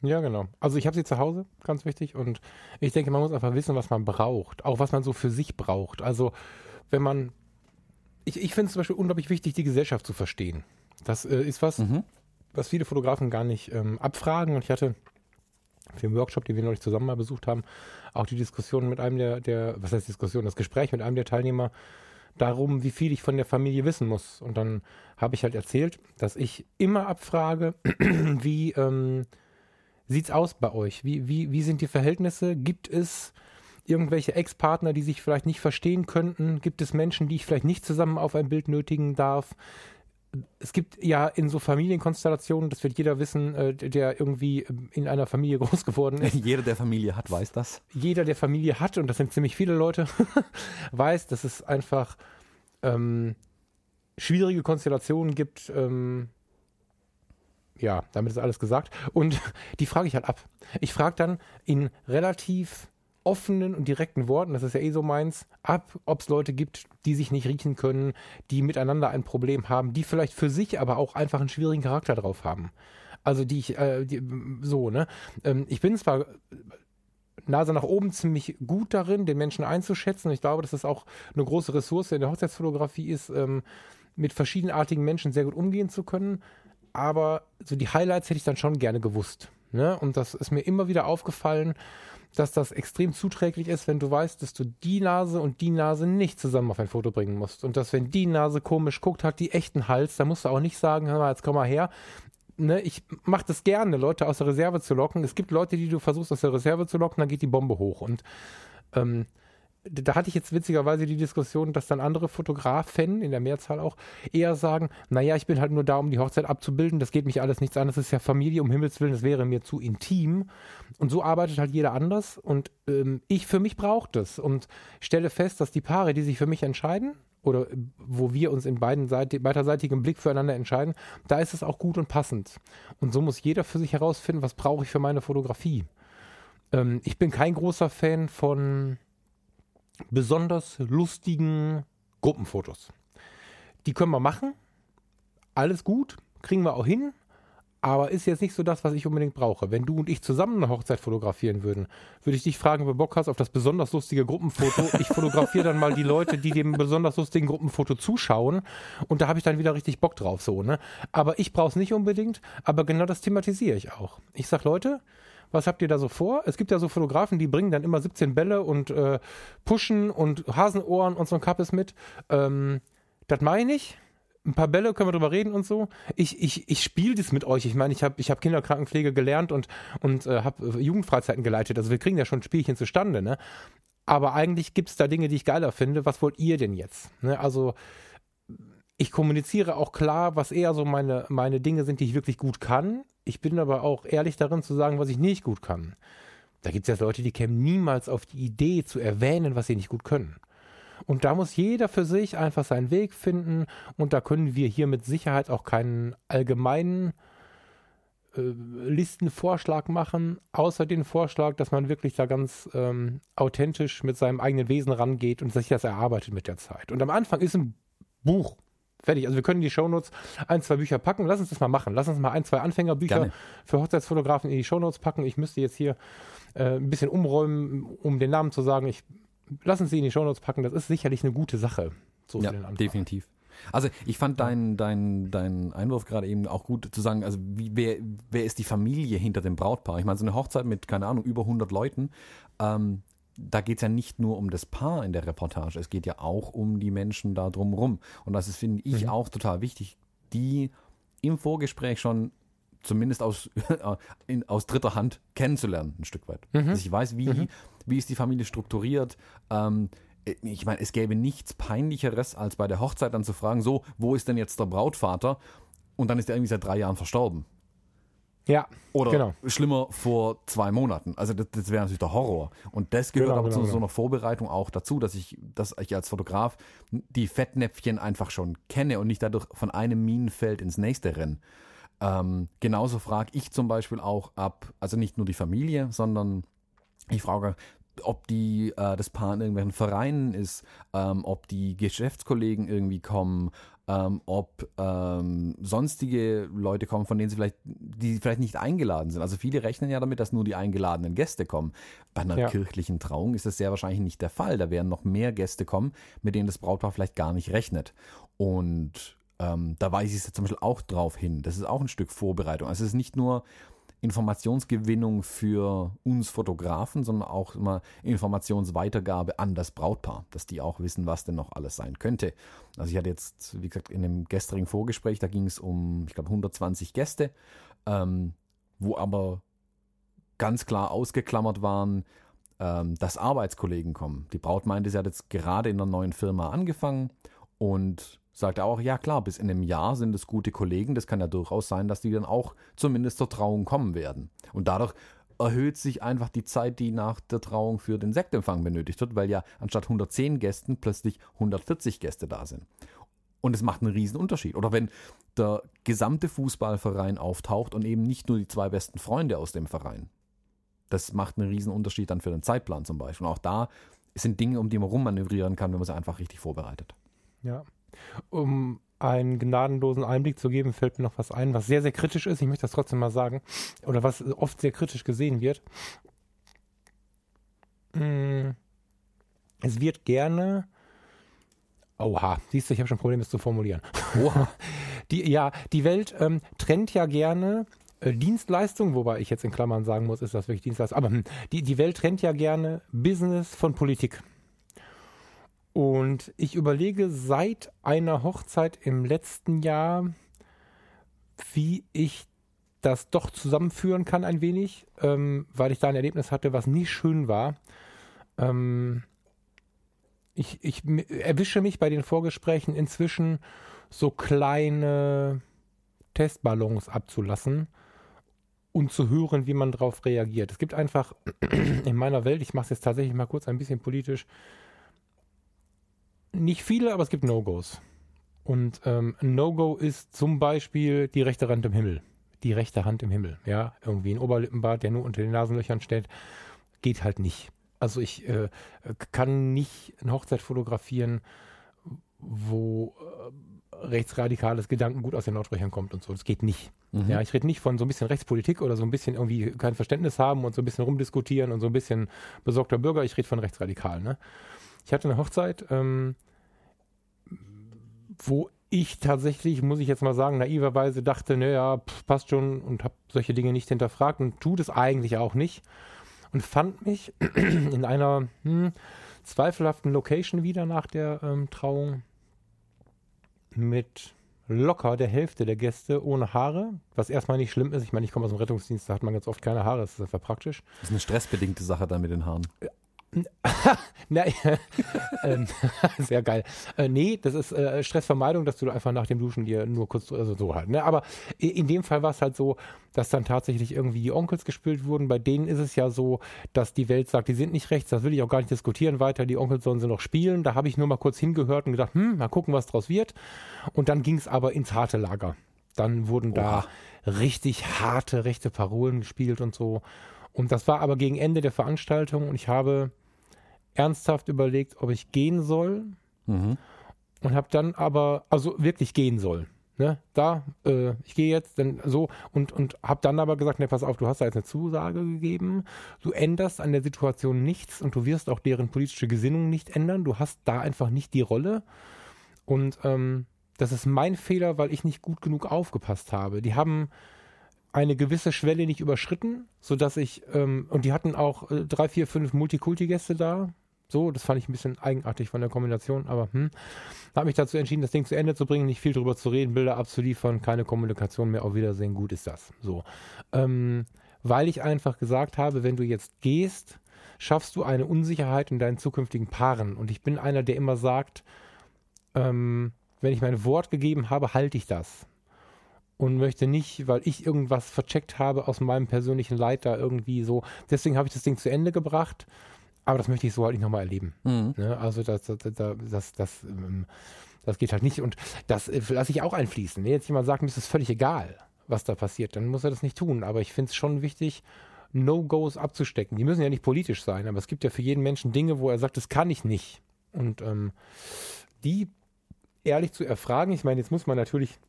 Ja, genau. Also ich habe sie zu Hause, ganz wichtig. Und ich denke, man muss einfach wissen, was man braucht. Auch was man so für sich braucht. Also wenn man. Ich, ich finde es zum Beispiel unglaublich wichtig, die Gesellschaft zu verstehen. Das äh, ist was, mhm. was viele Fotografen gar nicht ähm, abfragen. Und ich hatte für den Workshop, den wir neulich zusammen mal besucht haben, auch die Diskussion mit einem der, der, was heißt Diskussion, das Gespräch mit einem der Teilnehmer darum, wie viel ich von der Familie wissen muss. Und dann habe ich halt erzählt, dass ich immer abfrage, wie ähm, sieht's aus bei euch? Wie, wie, wie sind die Verhältnisse? Gibt es irgendwelche Ex-Partner, die sich vielleicht nicht verstehen könnten? Gibt es Menschen, die ich vielleicht nicht zusammen auf ein Bild nötigen darf? Es gibt ja in so Familienkonstellationen, das wird jeder wissen, äh, der irgendwie in einer Familie groß geworden ist. Jeder, der Familie hat, weiß das. Jeder, der Familie hat, und das sind ziemlich viele Leute, weiß, dass es einfach ähm, schwierige Konstellationen gibt, ähm, ja, damit ist alles gesagt. Und die frage ich halt ab. Ich frage dann in relativ offenen und direkten Worten, das ist ja eh so meins, ab, ob es Leute gibt, die sich nicht riechen können, die miteinander ein Problem haben, die vielleicht für sich aber auch einfach einen schwierigen Charakter drauf haben. Also die ich, äh, die, so, ne? Ähm, ich bin zwar Nase nach oben ziemlich gut darin, den Menschen einzuschätzen. Ich glaube, dass das auch eine große Ressource in der Hochzeitsfotografie ist, ähm, mit verschiedenartigen Menschen sehr gut umgehen zu können. Aber so die Highlights hätte ich dann schon gerne gewusst. Ne? Und das ist mir immer wieder aufgefallen, dass das extrem zuträglich ist, wenn du weißt, dass du die Nase und die Nase nicht zusammen auf ein Foto bringen musst. Und dass, wenn die Nase komisch guckt, hat die echten Hals, dann musst du auch nicht sagen, hör mal, jetzt komm mal her. Ne, ich mache das gerne, Leute aus der Reserve zu locken. Es gibt Leute, die du versuchst aus der Reserve zu locken, dann geht die Bombe hoch. Und ähm, da hatte ich jetzt witzigerweise die Diskussion, dass dann andere Fotografen, in der Mehrzahl auch, eher sagen, naja, ich bin halt nur da, um die Hochzeit abzubilden, das geht mich alles nichts an, das ist ja Familie, um Himmels Willen, das wäre mir zu intim. Und so arbeitet halt jeder anders und ähm, ich für mich brauche das und stelle fest, dass die Paare, die sich für mich entscheiden, oder wo wir uns in beiden Seite, beiderseitigem Blick füreinander entscheiden, da ist es auch gut und passend. Und so muss jeder für sich herausfinden, was brauche ich für meine Fotografie. Ähm, ich bin kein großer Fan von besonders lustigen Gruppenfotos. Die können wir machen. Alles gut, kriegen wir auch hin. Aber ist jetzt nicht so das, was ich unbedingt brauche. Wenn du und ich zusammen eine Hochzeit fotografieren würden, würde ich dich fragen, ob du Bock hast auf das besonders lustige Gruppenfoto. Ich fotografiere dann mal die Leute, die dem besonders lustigen Gruppenfoto zuschauen. Und da habe ich dann wieder richtig Bock drauf, so, ne? Aber ich brauche es nicht unbedingt. Aber genau das thematisiere ich auch. Ich sage, Leute, was habt ihr da so vor? Es gibt ja so Fotografen, die bringen dann immer 17 Bälle und äh, Pushen und Hasenohren und so ein Kappes mit. Ähm, das meine ich. Ein paar Bälle können wir drüber reden und so. Ich, ich, ich spiele das mit euch. Ich meine, ich habe ich hab Kinderkrankenpflege gelernt und, und äh, habe Jugendfreizeiten geleitet. Also wir kriegen ja schon Spielchen zustande, ne? Aber eigentlich gibt es da Dinge, die ich geiler finde. Was wollt ihr denn jetzt? Ne? Also ich kommuniziere auch klar, was eher so meine, meine Dinge sind, die ich wirklich gut kann. Ich bin aber auch ehrlich darin zu sagen, was ich nicht gut kann. Da gibt es ja Leute, die kämen niemals auf die Idee zu erwähnen, was sie nicht gut können. Und da muss jeder für sich einfach seinen Weg finden. Und da können wir hier mit Sicherheit auch keinen allgemeinen äh, Listenvorschlag machen, außer den Vorschlag, dass man wirklich da ganz ähm, authentisch mit seinem eigenen Wesen rangeht und sich das erarbeitet mit der Zeit. Und am Anfang ist ein Buch Fertig. Also wir können die Shownotes ein, zwei Bücher packen. Lass uns das mal machen. Lass uns mal ein, zwei Anfängerbücher Gerne. für Hochzeitsfotografen in die Shownotes packen. Ich müsste jetzt hier äh, ein bisschen umräumen, um den Namen zu sagen. Ich lass uns sie in die Shownotes packen. Das ist sicherlich eine gute Sache. So ja, definitiv. Also ich fand deinen dein, dein Einwurf gerade eben auch gut zu sagen, also wie, wer, wer ist die Familie hinter dem Brautpaar? Ich meine, so eine Hochzeit mit, keine Ahnung, über 100 Leuten, ähm, da geht es ja nicht nur um das Paar in der Reportage, es geht ja auch um die Menschen da drumherum. Und das ist, finde ich, mhm. auch total wichtig, die im Vorgespräch schon zumindest aus, in, aus dritter Hand kennenzulernen, ein Stück weit. Mhm. Dass ich weiß, wie, mhm. wie ist die Familie strukturiert. Ähm, ich meine, es gäbe nichts Peinlicheres, als bei der Hochzeit dann zu fragen, so, wo ist denn jetzt der Brautvater? Und dann ist er irgendwie seit drei Jahren verstorben. Ja. Oder genau. schlimmer vor zwei Monaten. Also das, das wäre natürlich der Horror. Und das gehört genau, aber genau, zu so genau. einer Vorbereitung auch dazu, dass ich, dass ich als Fotograf die Fettnäpfchen einfach schon kenne und nicht dadurch von einem Minenfeld ins nächste renne. Ähm, genauso frage ich zum Beispiel auch ab, also nicht nur die Familie, sondern ich frage, ob die äh, das Paar in irgendwelchen Vereinen ist, ähm, ob die Geschäftskollegen irgendwie kommen, ähm, ob ähm, sonstige Leute kommen, von denen sie vielleicht, die vielleicht nicht eingeladen sind. Also viele rechnen ja damit, dass nur die eingeladenen Gäste kommen. Bei einer ja. kirchlichen Trauung ist das sehr wahrscheinlich nicht der Fall. Da werden noch mehr Gäste kommen, mit denen das Brautpaar vielleicht gar nicht rechnet. Und ähm, da weise ich es zum Beispiel auch drauf hin. Das ist auch ein Stück Vorbereitung. Also es ist nicht nur Informationsgewinnung für uns Fotografen, sondern auch immer Informationsweitergabe an das Brautpaar, dass die auch wissen, was denn noch alles sein könnte. Also ich hatte jetzt, wie gesagt, in dem gestrigen Vorgespräch, da ging es um, ich glaube, 120 Gäste, ähm, wo aber ganz klar ausgeklammert waren, ähm, dass Arbeitskollegen kommen. Die Braut meinte, sie hat jetzt gerade in einer neuen Firma angefangen und sagt er auch, ja klar, bis in einem Jahr sind es gute Kollegen. Das kann ja durchaus sein, dass die dann auch zumindest zur Trauung kommen werden. Und dadurch erhöht sich einfach die Zeit, die nach der Trauung für den Sektempfang benötigt wird, weil ja anstatt 110 Gästen plötzlich 140 Gäste da sind. Und es macht einen riesen Unterschied. Oder wenn der gesamte Fußballverein auftaucht und eben nicht nur die zwei besten Freunde aus dem Verein. Das macht einen riesen Unterschied dann für den Zeitplan zum Beispiel. Und auch da sind Dinge, um die man rummanövrieren kann, wenn man sie einfach richtig vorbereitet. Ja. Um einen gnadenlosen Einblick zu geben, fällt mir noch was ein, was sehr, sehr kritisch ist. Ich möchte das trotzdem mal sagen. Oder was oft sehr kritisch gesehen wird. Mm. Es wird gerne. Oha, siehst du, ich habe schon Probleme, das zu formulieren. Oha. Die, ja, die Welt ähm, trennt ja gerne äh, Dienstleistung, wobei ich jetzt in Klammern sagen muss, ist das wirklich Dienstleistung. Aber hm, die, die Welt trennt ja gerne Business von Politik. Und ich überlege seit einer Hochzeit im letzten Jahr, wie ich das doch zusammenführen kann ein wenig, ähm, weil ich da ein Erlebnis hatte, was nie schön war. Ähm, ich, ich erwische mich bei den Vorgesprächen inzwischen so kleine Testballons abzulassen und zu hören, wie man darauf reagiert. Es gibt einfach in meiner Welt, ich mache es jetzt tatsächlich mal kurz ein bisschen politisch, nicht viele, aber es gibt No-Gos. Und ähm, ein No-Go ist zum Beispiel die rechte Hand im Himmel. Die rechte Hand im Himmel. Ja, irgendwie ein Oberlippenbart, der nur unter den Nasenlöchern steht, geht halt nicht. Also ich äh, kann nicht eine Hochzeit fotografieren, wo äh, rechtsradikales Gedankengut aus den Lautsprechern kommt und so. Das geht nicht. Mhm. Ja, ich rede nicht von so ein bisschen Rechtspolitik oder so ein bisschen irgendwie kein Verständnis haben und so ein bisschen rumdiskutieren und so ein bisschen besorgter Bürger. Ich rede von rechtsradikal. Ne? Ich hatte eine Hochzeit, ähm, wo ich tatsächlich, muss ich jetzt mal sagen, naiverweise dachte, naja, passt schon und habe solche Dinge nicht hinterfragt und tut es eigentlich auch nicht und fand mich in einer hm, zweifelhaften Location wieder nach der ähm, Trauung mit locker der Hälfte der Gäste ohne Haare, was erstmal nicht schlimm ist. Ich meine, ich komme aus dem Rettungsdienst, da hat man ganz oft keine Haare, das ist einfach praktisch. Das ist eine stressbedingte Sache dann mit den Haaren. Nein, ähm, sehr geil. Äh, nee, das ist äh, Stressvermeidung, dass du einfach nach dem Duschen dir nur kurz, also so halt. Ne? Aber in dem Fall war es halt so, dass dann tatsächlich irgendwie die Onkels gespielt wurden. Bei denen ist es ja so, dass die Welt sagt, die sind nicht rechts, das will ich auch gar nicht diskutieren weiter. Die Onkels sollen sie noch spielen. Da habe ich nur mal kurz hingehört und gedacht, hm, mal gucken, was draus wird. Und dann ging es aber ins harte Lager. Dann wurden Oha. da richtig harte rechte Parolen gespielt und so. Und das war aber gegen Ende der Veranstaltung und ich habe ernsthaft überlegt, ob ich gehen soll. Mhm. Und habe dann aber, also wirklich gehen soll. Ne, da, äh, ich gehe jetzt, denn so und und habe dann aber gesagt, ne, pass auf, du hast da jetzt eine Zusage gegeben, du änderst an der Situation nichts und du wirst auch deren politische Gesinnung nicht ändern. Du hast da einfach nicht die Rolle und ähm, das ist mein Fehler, weil ich nicht gut genug aufgepasst habe. Die haben eine gewisse Schwelle nicht überschritten, sodass ich, ähm, und die hatten auch äh, drei, vier, fünf Multikulti-Gäste da, so, das fand ich ein bisschen eigenartig von der Kombination, aber hm. Habe mich dazu entschieden, das Ding zu Ende zu bringen, nicht viel drüber zu reden, Bilder abzuliefern, keine Kommunikation mehr, auf Wiedersehen, gut ist das. So. Ähm, weil ich einfach gesagt habe, wenn du jetzt gehst, schaffst du eine Unsicherheit in deinen zukünftigen Paaren. Und ich bin einer, der immer sagt, ähm, wenn ich mein Wort gegeben habe, halte ich das. Und möchte nicht, weil ich irgendwas vercheckt habe aus meinem persönlichen Leid da irgendwie so. Deswegen habe ich das Ding zu Ende gebracht aber das möchte ich so halt nicht nochmal erleben. Mhm. Ne? Also das, das, das, das, das, ähm, geht halt nicht. Und das äh, lasse ich auch einfließen. Wenn jetzt jemand sagt, mir ist es völlig egal, was da passiert, dann muss er das nicht tun. Aber ich finde es schon wichtig, No-Gos abzustecken. Die müssen ja nicht politisch sein, aber es gibt ja für jeden Menschen Dinge, wo er sagt, das kann ich nicht. Und ähm, die ehrlich zu erfragen, ich meine, jetzt muss man natürlich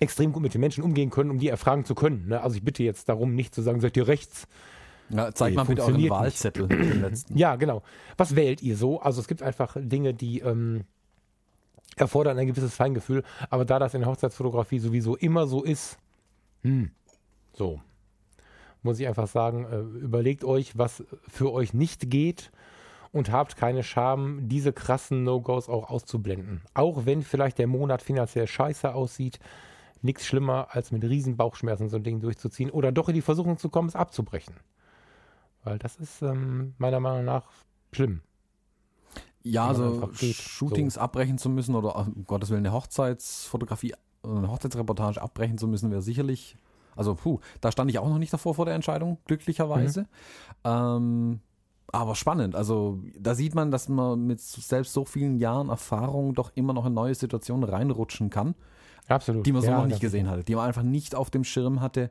extrem gut mit den Menschen umgehen können, um die erfragen zu können. Ne? Also ich bitte jetzt darum, nicht zu sagen, seid ihr rechts, ja, zeig nee, mal bitte euren Wahlzettel. ja, genau. Was wählt ihr so? Also es gibt einfach Dinge, die ähm, erfordern ein gewisses Feingefühl, aber da das in der Hochzeitsfotografie sowieso immer so ist, hm, so, muss ich einfach sagen, äh, überlegt euch, was für euch nicht geht und habt keine Scham, diese krassen No-Gos auch auszublenden. Auch wenn vielleicht der Monat finanziell scheiße aussieht, nichts schlimmer, als mit riesen Bauchschmerzen so ein Ding durchzuziehen oder doch in die Versuchung zu kommen, es abzubrechen. Weil das ist ähm, meiner Meinung nach schlimm. Ja, also Shootings so. abbrechen zu müssen oder um Gottes Willen eine Hochzeitsfotografie, eine Hochzeitsreportage abbrechen zu müssen, wäre sicherlich, also puh, da stand ich auch noch nicht davor vor der Entscheidung, glücklicherweise. Mhm. Ähm, aber spannend. Also da sieht man, dass man mit selbst so vielen Jahren Erfahrung doch immer noch in neue Situationen reinrutschen kann. Absolut. Die man so ja, noch nicht gesehen hatte, die man einfach nicht auf dem Schirm hatte.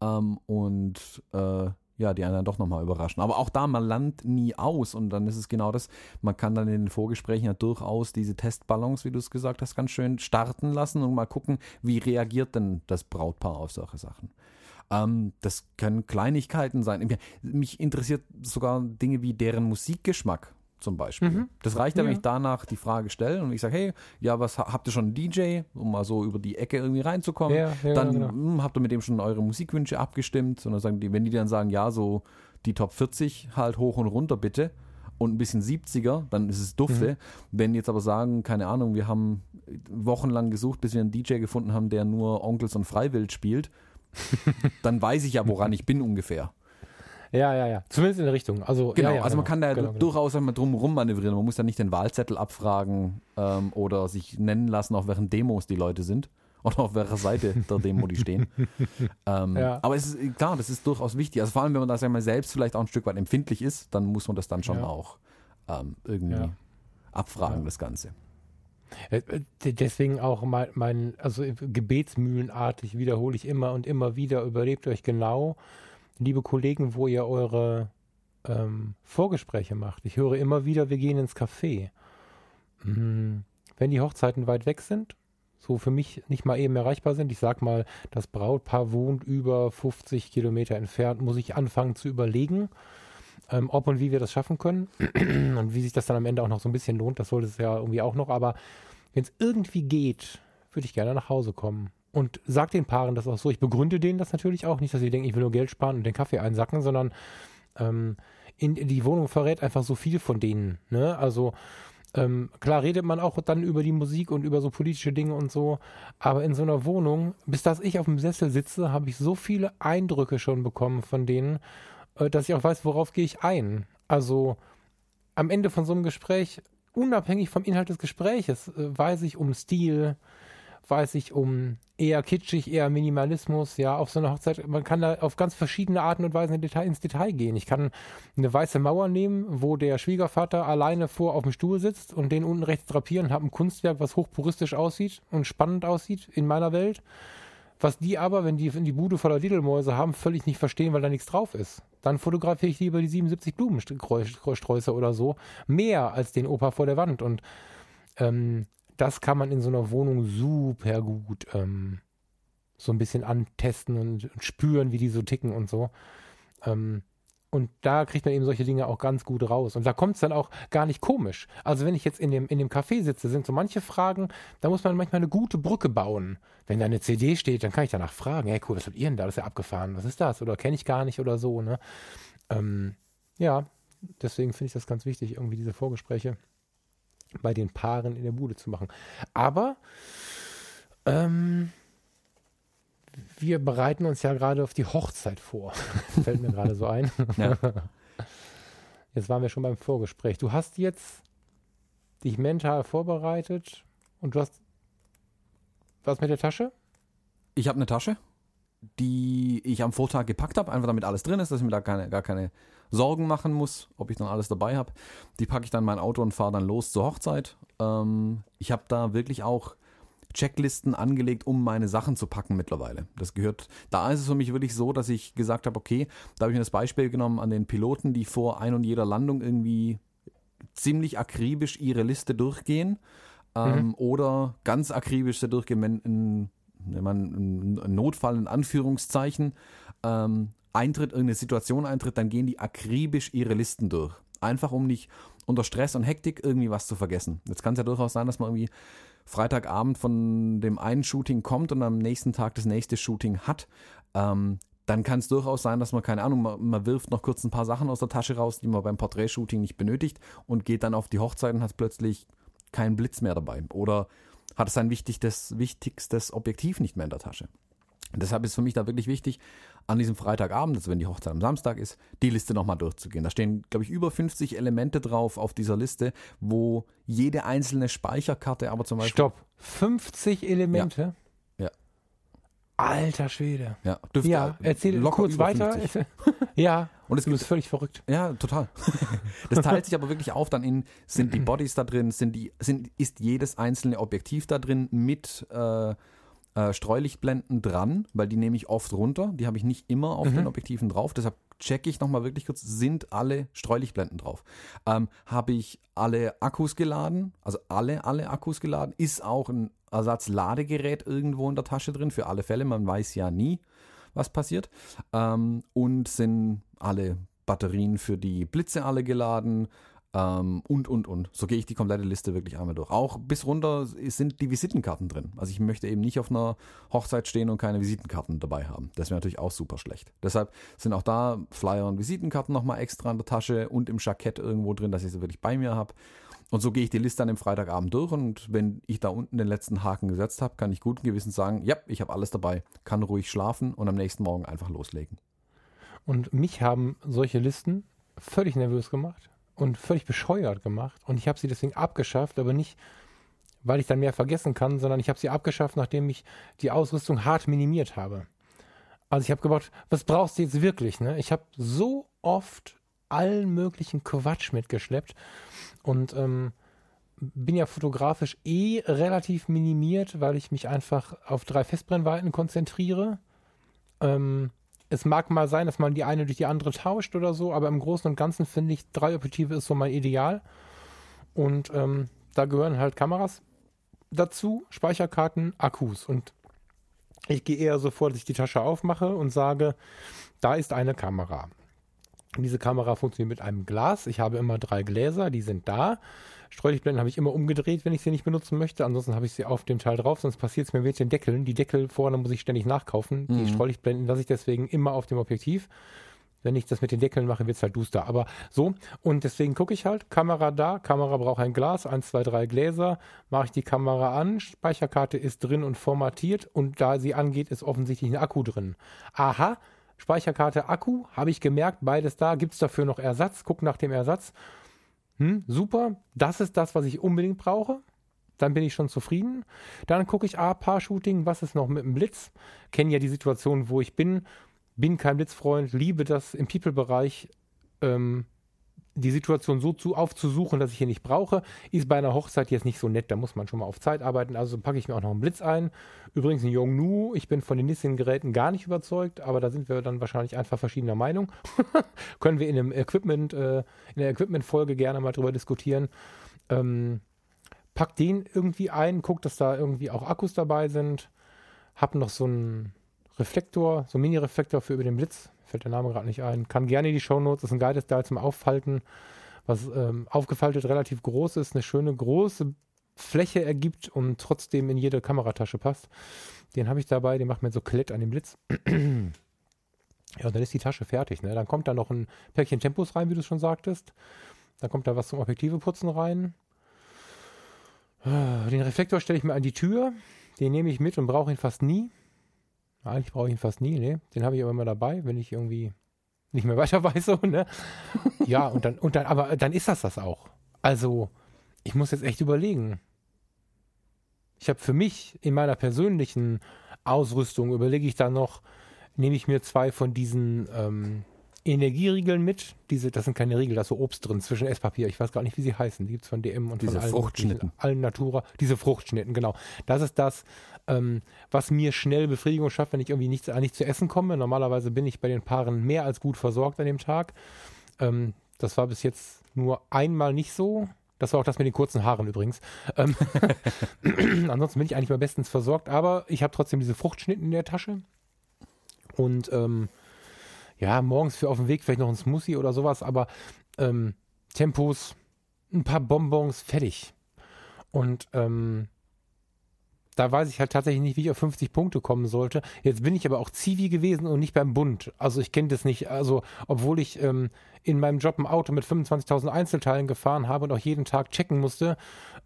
Ähm, und äh, ja, die einen dann doch nochmal überraschen. Aber auch da, man lernt nie aus und dann ist es genau das, man kann dann in den Vorgesprächen ja durchaus diese Testballons, wie du es gesagt hast, ganz schön starten lassen und mal gucken, wie reagiert denn das Brautpaar auf solche Sachen. Ähm, das können Kleinigkeiten sein. Mich interessiert sogar Dinge wie deren Musikgeschmack zum Beispiel. Mhm. Das reicht ja, wenn ich danach die Frage stelle und ich sage, hey, ja, was habt ihr schon einen DJ, um mal so über die Ecke irgendwie reinzukommen? Ja, ja, dann genau. mh, hm, habt ihr mit dem schon eure Musikwünsche abgestimmt und dann sagen die, wenn die dann sagen, ja, so die Top 40 halt hoch und runter bitte und ein bisschen 70er, dann ist es dufte. Mhm. Wenn die jetzt aber sagen, keine Ahnung, wir haben wochenlang gesucht, bis wir einen DJ gefunden haben, der nur Onkels und Freiwild spielt, dann weiß ich ja, woran ich bin ungefähr. Ja, ja, ja. Zumindest in der Richtung. Also, genau, ja, ja, also man genau. kann da genau, genau. durchaus genau. drum rum manövrieren. Man muss da nicht den Wahlzettel abfragen ähm, oder sich nennen lassen, auf welchen Demos die Leute sind oder auf welcher Seite der Demo die stehen. ähm, ja. Aber es ist klar, das ist durchaus wichtig. Also vor allem, wenn man da ja mal selbst vielleicht auch ein Stück weit empfindlich ist, dann muss man das dann schon ja. auch ähm, irgendwie abfragen, das Ganze. Äh, äh, deswegen auch mein, mein, also gebetsmühlenartig wiederhole ich immer und immer wieder, überlebt euch genau, liebe Kollegen, wo ihr eure ähm, Vorgespräche macht. Ich höre immer wieder, wir gehen ins Café. Mhm. Wenn die Hochzeiten weit weg sind, so für mich nicht mal eben erreichbar sind, ich sag mal, das Brautpaar wohnt über 50 Kilometer entfernt, muss ich anfangen zu überlegen, ähm, ob und wie wir das schaffen können und wie sich das dann am Ende auch noch so ein bisschen lohnt. Das sollte es ja irgendwie auch noch, aber wenn es irgendwie geht, würde ich gerne nach Hause kommen und sag den Paaren das auch so. Ich begründe denen das natürlich auch. Nicht, dass sie denken, ich will nur Geld sparen und den Kaffee einsacken, sondern ähm, in, die Wohnung verrät einfach so viel von denen. Ne? Also ähm, klar redet man auch dann über die Musik und über so politische Dinge und so, aber in so einer Wohnung, bis dass ich auf dem Sessel sitze, habe ich so viele Eindrücke schon bekommen von denen, äh, dass ich auch weiß, worauf gehe ich ein. Also am Ende von so einem Gespräch, unabhängig vom Inhalt des Gespräches, äh, weiß ich um Stil, weiß ich um eher kitschig, eher Minimalismus, ja, auf so einer Hochzeit, man kann da auf ganz verschiedene Arten und Weisen ins Detail gehen. Ich kann eine weiße Mauer nehmen, wo der Schwiegervater alleine vor auf dem Stuhl sitzt und den unten rechts drapieren habe ein Kunstwerk, was hochpuristisch aussieht und spannend aussieht in meiner Welt. Was die aber, wenn die in die Bude voller Diddlemäuse haben, völlig nicht verstehen, weil da nichts drauf ist. Dann fotografiere ich lieber die 77 Blumensträuße oder so. Mehr als den Opa vor der Wand. Und ähm, das kann man in so einer Wohnung super gut ähm, so ein bisschen antesten und, und, spüren, wie die so ticken und so. Ähm, und da kriegt man eben solche Dinge auch ganz gut raus. Und da kommt es dann auch gar nicht komisch. Also wenn ich jetzt in dem, in dem Café sitze, sind so manche Fragen, da muss man manchmal eine gute Brücke bauen. Wenn da eine CD steht, dann kann ich danach fragen, hey cool, was habt ihr denn da? Das ist ja abgefahren. Was ist das? Oder kenne ich gar nicht oder so. Ne? Ähm, ja, deswegen finde ich das ganz wichtig, irgendwie diese Vorgespräche bei den Paaren in der Bude zu machen. Aber ähm, wir bereiten uns ja gerade auf die Hochzeit vor. Fällt mir gerade so ein. Ja. Jetzt waren wir schon beim Vorgespräch. Du hast jetzt dich mental vorbereitet und du hast was mit der Tasche? Ich habe eine Tasche, die ich am Vortag gepackt habe, einfach damit alles drin ist, dass ich mir da keine, gar keine Sorgen machen muss, ob ich dann alles dabei habe. Die packe ich dann in mein Auto und fahre dann los zur Hochzeit. Ähm, ich habe da wirklich auch Checklisten angelegt, um meine Sachen zu packen mittlerweile. Das gehört, da ist es für mich wirklich so, dass ich gesagt habe, okay, da habe ich mir das Beispiel genommen an den Piloten, die vor ein und jeder Landung irgendwie ziemlich akribisch ihre Liste durchgehen ähm, mhm. oder ganz akribisch durchgehen, wenn ein, wenn man ein Notfall in Anführungszeichen ähm, eintritt, irgendeine Situation eintritt, dann gehen die akribisch ihre Listen durch. Einfach um nicht unter Stress und Hektik irgendwie was zu vergessen. Jetzt kann es ja durchaus sein, dass man irgendwie Freitagabend von dem einen Shooting kommt und am nächsten Tag das nächste Shooting hat. Ähm, dann kann es durchaus sein, dass man, keine Ahnung, man, man, wirft noch kurz ein paar Sachen aus der Tasche raus, die man beim Porträtshooting nicht benötigt und geht dann auf die Hochzeit und hat plötzlich keinen Blitz mehr dabei. Oder hat sein wichtigstes, wichtigstes Objektiv nicht mehr in der Tasche. Deshalb ist für mich da wirklich wichtig, an diesem Freitagabend, also wenn die Hochzeit am Samstag ist, die Liste nochmal durchzugehen. Da stehen, glaube ich, über 50 Elemente drauf auf dieser Liste, wo jede einzelne Speicherkarte aber zum Beispiel. Stopp, 50 Elemente? Ja. ja. Alter Schwede. Ja, dürfte ja erzähl kurz weiter. ja, und es ist völlig verrückt. Ja, total. Das teilt sich aber wirklich auf, dann in, sind die Bodies da drin, sind die, sind, ist jedes einzelne Objektiv da drin mit äh, äh, Streulichtblenden dran, weil die nehme ich oft runter. Die habe ich nicht immer auf mhm. den Objektiven drauf. Deshalb checke ich nochmal wirklich kurz, sind alle Streulichtblenden drauf? Ähm, habe ich alle Akkus geladen? Also alle, alle Akkus geladen? Ist auch ein Ersatzladegerät irgendwo in der Tasche drin? Für alle Fälle, man weiß ja nie, was passiert. Ähm, und sind alle Batterien für die Blitze alle geladen? Ähm, und, und, und. So gehe ich die komplette Liste wirklich einmal durch. Auch bis runter sind die Visitenkarten drin. Also ich möchte eben nicht auf einer Hochzeit stehen und keine Visitenkarten dabei haben. Das wäre natürlich auch super schlecht. Deshalb sind auch da Flyer und Visitenkarten nochmal extra in der Tasche und im Jackett irgendwo drin, dass ich sie wirklich bei mir habe. Und so gehe ich die Liste dann im Freitagabend durch und wenn ich da unten den letzten Haken gesetzt habe, kann ich guten Gewissens sagen, ja, ich habe alles dabei, kann ruhig schlafen und am nächsten Morgen einfach loslegen. Und mich haben solche Listen völlig nervös gemacht und völlig bescheuert gemacht. Und ich habe sie deswegen abgeschafft, aber nicht, weil ich dann mehr vergessen kann, sondern ich habe sie abgeschafft, nachdem ich die Ausrüstung hart minimiert habe. Also ich habe gedacht, was brauchst du jetzt wirklich? Ne? Ich habe so oft allen möglichen Quatsch mitgeschleppt und ähm, bin ja fotografisch eh relativ minimiert, weil ich mich einfach auf drei Festbrennweiten konzentriere. Ähm, es mag mal sein, dass man die eine durch die andere tauscht oder so, aber im Großen und Ganzen finde ich, drei Objektive ist so mein Ideal. Und ähm, da gehören halt Kameras dazu, Speicherkarten, Akkus. Und ich gehe eher so vor, dass ich die Tasche aufmache und sage, da ist eine Kamera. Diese Kamera funktioniert mit einem Glas. Ich habe immer drei Gläser, die sind da. Streulichtblenden habe ich immer umgedreht, wenn ich sie nicht benutzen möchte. Ansonsten habe ich sie auf dem Teil drauf, sonst passiert es mir mit den Deckeln. Die Deckel vorne muss ich ständig nachkaufen. Mhm. Die Streulichtblenden lasse ich deswegen immer auf dem Objektiv. Wenn ich das mit den Deckeln mache, wird es halt duster. Aber so. Und deswegen gucke ich halt, Kamera da, Kamera braucht ein Glas, eins, zwei, drei Gläser. Mache ich die Kamera an, Speicherkarte ist drin und formatiert. Und da sie angeht, ist offensichtlich ein Akku drin. Aha, Speicherkarte, Akku, habe ich gemerkt, beides da. Gibt es dafür noch Ersatz? Guck nach dem Ersatz. Hm, super, das ist das, was ich unbedingt brauche. Dann bin ich schon zufrieden. Dann gucke ich, ah, Paar-Shooting, was ist noch mit dem Blitz? Kenne ja die Situation, wo ich bin. Bin kein Blitzfreund, liebe das im People-Bereich. Ähm, die Situation so zu aufzusuchen, dass ich hier nicht brauche, ist bei einer Hochzeit jetzt nicht so nett. Da muss man schon mal auf Zeit arbeiten. Also packe ich mir auch noch einen Blitz ein. Übrigens ein Yongnu. Ich bin von den Nissin-Geräten gar nicht überzeugt, aber da sind wir dann wahrscheinlich einfach verschiedener Meinung. Können wir in einem Equipment, äh, in der Equipment-Folge gerne mal drüber diskutieren. Ähm, pack den irgendwie ein, guck, dass da irgendwie auch Akkus dabei sind. Hab noch so einen Reflektor, so einen Mini-Reflektor für über den Blitz fällt der Name gerade nicht ein. Kann gerne in die Shownotes, ist ein geiles Teil zum Auffalten, was ähm, aufgefaltet relativ groß ist, eine schöne große Fläche ergibt und trotzdem in jede Kameratasche passt. Den habe ich dabei, den macht mir so Klett an den Blitz. ja, und dann ist die Tasche fertig. Ne? Dann kommt da noch ein Päckchen Tempos rein, wie du schon sagtest. Dann kommt da was zum Objektive putzen rein. Den Reflektor stelle ich mir an die Tür. Den nehme ich mit und brauche ihn fast nie. Eigentlich brauche ich ihn fast nie, ne? Den habe ich aber immer dabei, wenn ich irgendwie nicht mehr weiter weiß, so, ne? ja, und dann, und dann, aber dann ist das das auch. Also, ich muss jetzt echt überlegen. Ich habe für mich in meiner persönlichen Ausrüstung überlege ich da noch, nehme ich mir zwei von diesen ähm, Energieriegeln mit. Diese, das sind keine Riegel, da ist so Obst drin zwischen Esspapier. Ich weiß gar nicht, wie sie heißen. Die gibt es von DM und diese von allen Fruchtschnitten. allen Natura. Diese Fruchtschnitten, genau. Das ist das, ähm, was mir schnell Befriedigung schafft, wenn ich irgendwie nichts, nicht zu essen komme. Normalerweise bin ich bei den Paaren mehr als gut versorgt an dem Tag. Ähm, das war bis jetzt nur einmal nicht so. Das war auch das mit den kurzen Haaren übrigens. Ähm Ansonsten bin ich eigentlich mal bestens versorgt, aber ich habe trotzdem diese Fruchtschnitten in der Tasche. Und ähm, ja, morgens für auf dem Weg vielleicht noch ein Smoothie oder sowas, aber ähm, Tempos, ein paar Bonbons, fertig. Und ähm, da weiß ich halt tatsächlich nicht, wie ich auf 50 Punkte kommen sollte. Jetzt bin ich aber auch Zivi gewesen und nicht beim Bund. Also ich kenne das nicht. Also obwohl ich ähm, in meinem Job ein Auto mit 25.000 Einzelteilen gefahren habe und auch jeden Tag checken musste,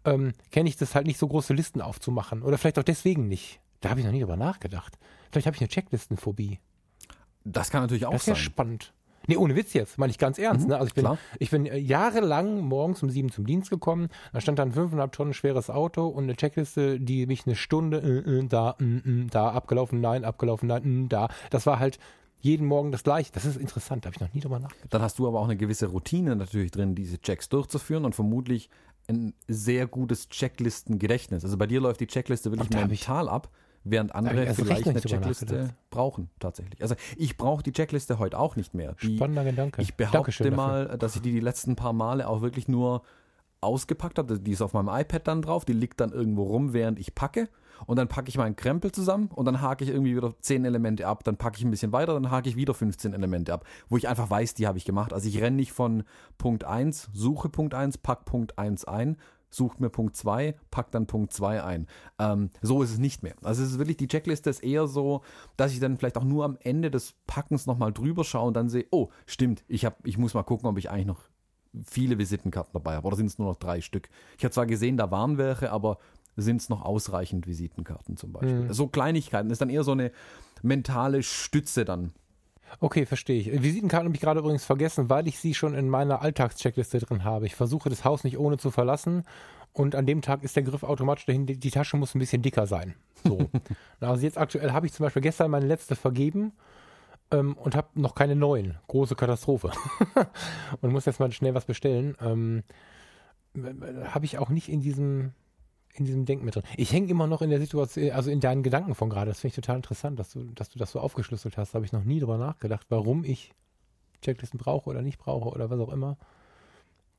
ähm, kenne ich das halt nicht so große Listen aufzumachen. Oder vielleicht auch deswegen nicht. Da habe ich noch nie drüber nachgedacht. Vielleicht habe ich eine Checklistenphobie. Das kann natürlich auch das sein. Das ist ja spannend. Nee, ohne Witz jetzt, meine ich ganz ernst. Mhm, ne? Also ich bin, ich bin jahrelang morgens um sieben zum Dienst gekommen. Da stand dann fünfeinhalb Tonnen schweres Auto und eine Checkliste, die mich eine Stunde äh, äh, da, äh, äh, da, abgelaufen, nein, abgelaufen, nein, äh, da. Das war halt jeden Morgen das gleiche. Das ist interessant, da habe ich noch nie drüber nachgedacht. Dann hast du aber auch eine gewisse Routine natürlich drin, diese Checks durchzuführen und vermutlich ein sehr gutes Checklistengedächtnis. Also bei dir läuft die Checkliste wirklich mental ab während andere also vielleicht eine Checkliste brauchen tatsächlich. Also ich brauche die Checkliste heute auch nicht mehr. Die, Spannender Gedanke. Ich behaupte mal, dass ich die die letzten paar Male auch wirklich nur ausgepackt habe. Die ist auf meinem iPad dann drauf, die liegt dann irgendwo rum, während ich packe. Und dann packe ich meinen Krempel zusammen und dann hake ich irgendwie wieder 10 Elemente ab. Dann packe ich ein bisschen weiter, dann hake ich wieder 15 Elemente ab, wo ich einfach weiß, die habe ich gemacht. Also ich renne nicht von Punkt 1, suche Punkt 1, pack Punkt 1 ein, sucht mir Punkt 2, packt dann Punkt 2 ein. Ähm, so ist es nicht mehr. Also es ist wirklich, die Checkliste ist eher so, dass ich dann vielleicht auch nur am Ende des Packens nochmal drüber schaue und dann sehe, oh, stimmt, ich, hab, ich muss mal gucken, ob ich eigentlich noch viele Visitenkarten dabei habe. Oder sind es nur noch drei Stück? Ich habe zwar gesehen, da waren welche, aber sind es noch ausreichend Visitenkarten zum Beispiel? Mhm. So Kleinigkeiten ist dann eher so eine mentale Stütze dann. Okay, verstehe ich. Visitenkarten habe ich gerade übrigens vergessen, weil ich sie schon in meiner Alltagscheckliste drin habe. Ich versuche das Haus nicht ohne zu verlassen und an dem Tag ist der Griff automatisch dahin, die Tasche muss ein bisschen dicker sein. So. also jetzt aktuell habe ich zum Beispiel gestern meine letzte vergeben ähm, und habe noch keine neuen. Große Katastrophe. und muss jetzt mal schnell was bestellen. Ähm, habe ich auch nicht in diesem in diesem Denken mit drin. Ich hänge immer noch in der Situation, also in deinen Gedanken von gerade. Das finde ich total interessant, dass du, dass du das so aufgeschlüsselt hast. Da habe ich noch nie drüber nachgedacht, warum ich Checklisten brauche oder nicht brauche oder was auch immer.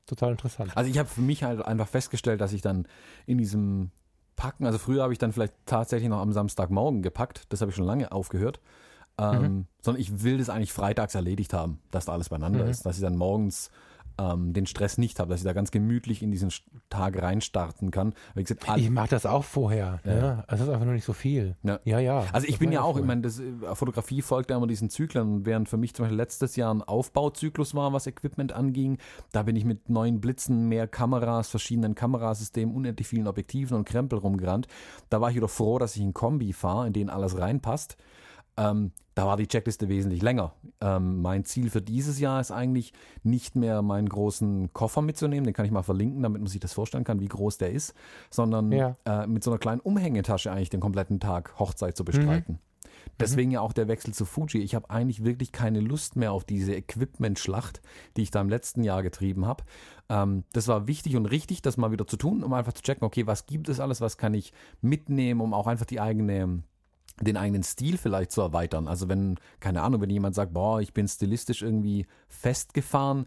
Total interessant. Also ich habe für mich halt einfach festgestellt, dass ich dann in diesem Packen, also früher habe ich dann vielleicht tatsächlich noch am Samstagmorgen gepackt, das habe ich schon lange aufgehört. Ähm, mhm. Sondern ich will das eigentlich freitags erledigt haben, dass da alles beieinander mhm. ist, dass ich dann morgens ähm, den Stress nicht habe, dass ich da ganz gemütlich in diesen Tag reinstarten kann. Wie gesagt, ich mache das auch vorher. Ja. Ne? Es ist einfach nur nicht so viel. Ja, ja. ja also ich bin ja auch, ich meine, das, äh, Fotografie folgt ja immer diesen Zyklen. Während für mich zum Beispiel letztes Jahr ein Aufbauzyklus war, was Equipment anging, da bin ich mit neuen Blitzen, mehr Kameras, verschiedenen Kamerasystemen, unendlich vielen Objektiven und Krempel rumgerannt. Da war ich wieder froh, dass ich ein Kombi fahre, in den alles reinpasst. Ähm, da war die Checkliste wesentlich länger. Ähm, mein Ziel für dieses Jahr ist eigentlich nicht mehr meinen großen Koffer mitzunehmen, den kann ich mal verlinken, damit man sich das vorstellen kann, wie groß der ist, sondern ja. äh, mit so einer kleinen Umhängetasche eigentlich den kompletten Tag Hochzeit zu bestreiten. Mhm. Deswegen mhm. ja auch der Wechsel zu Fuji. Ich habe eigentlich wirklich keine Lust mehr auf diese Equipment-Schlacht, die ich da im letzten Jahr getrieben habe. Ähm, das war wichtig und richtig, das mal wieder zu tun, um einfach zu checken, okay, was gibt es alles, was kann ich mitnehmen, um auch einfach die eigene den eigenen Stil vielleicht zu erweitern. Also wenn, keine Ahnung, wenn jemand sagt, boah, ich bin stilistisch irgendwie festgefahren,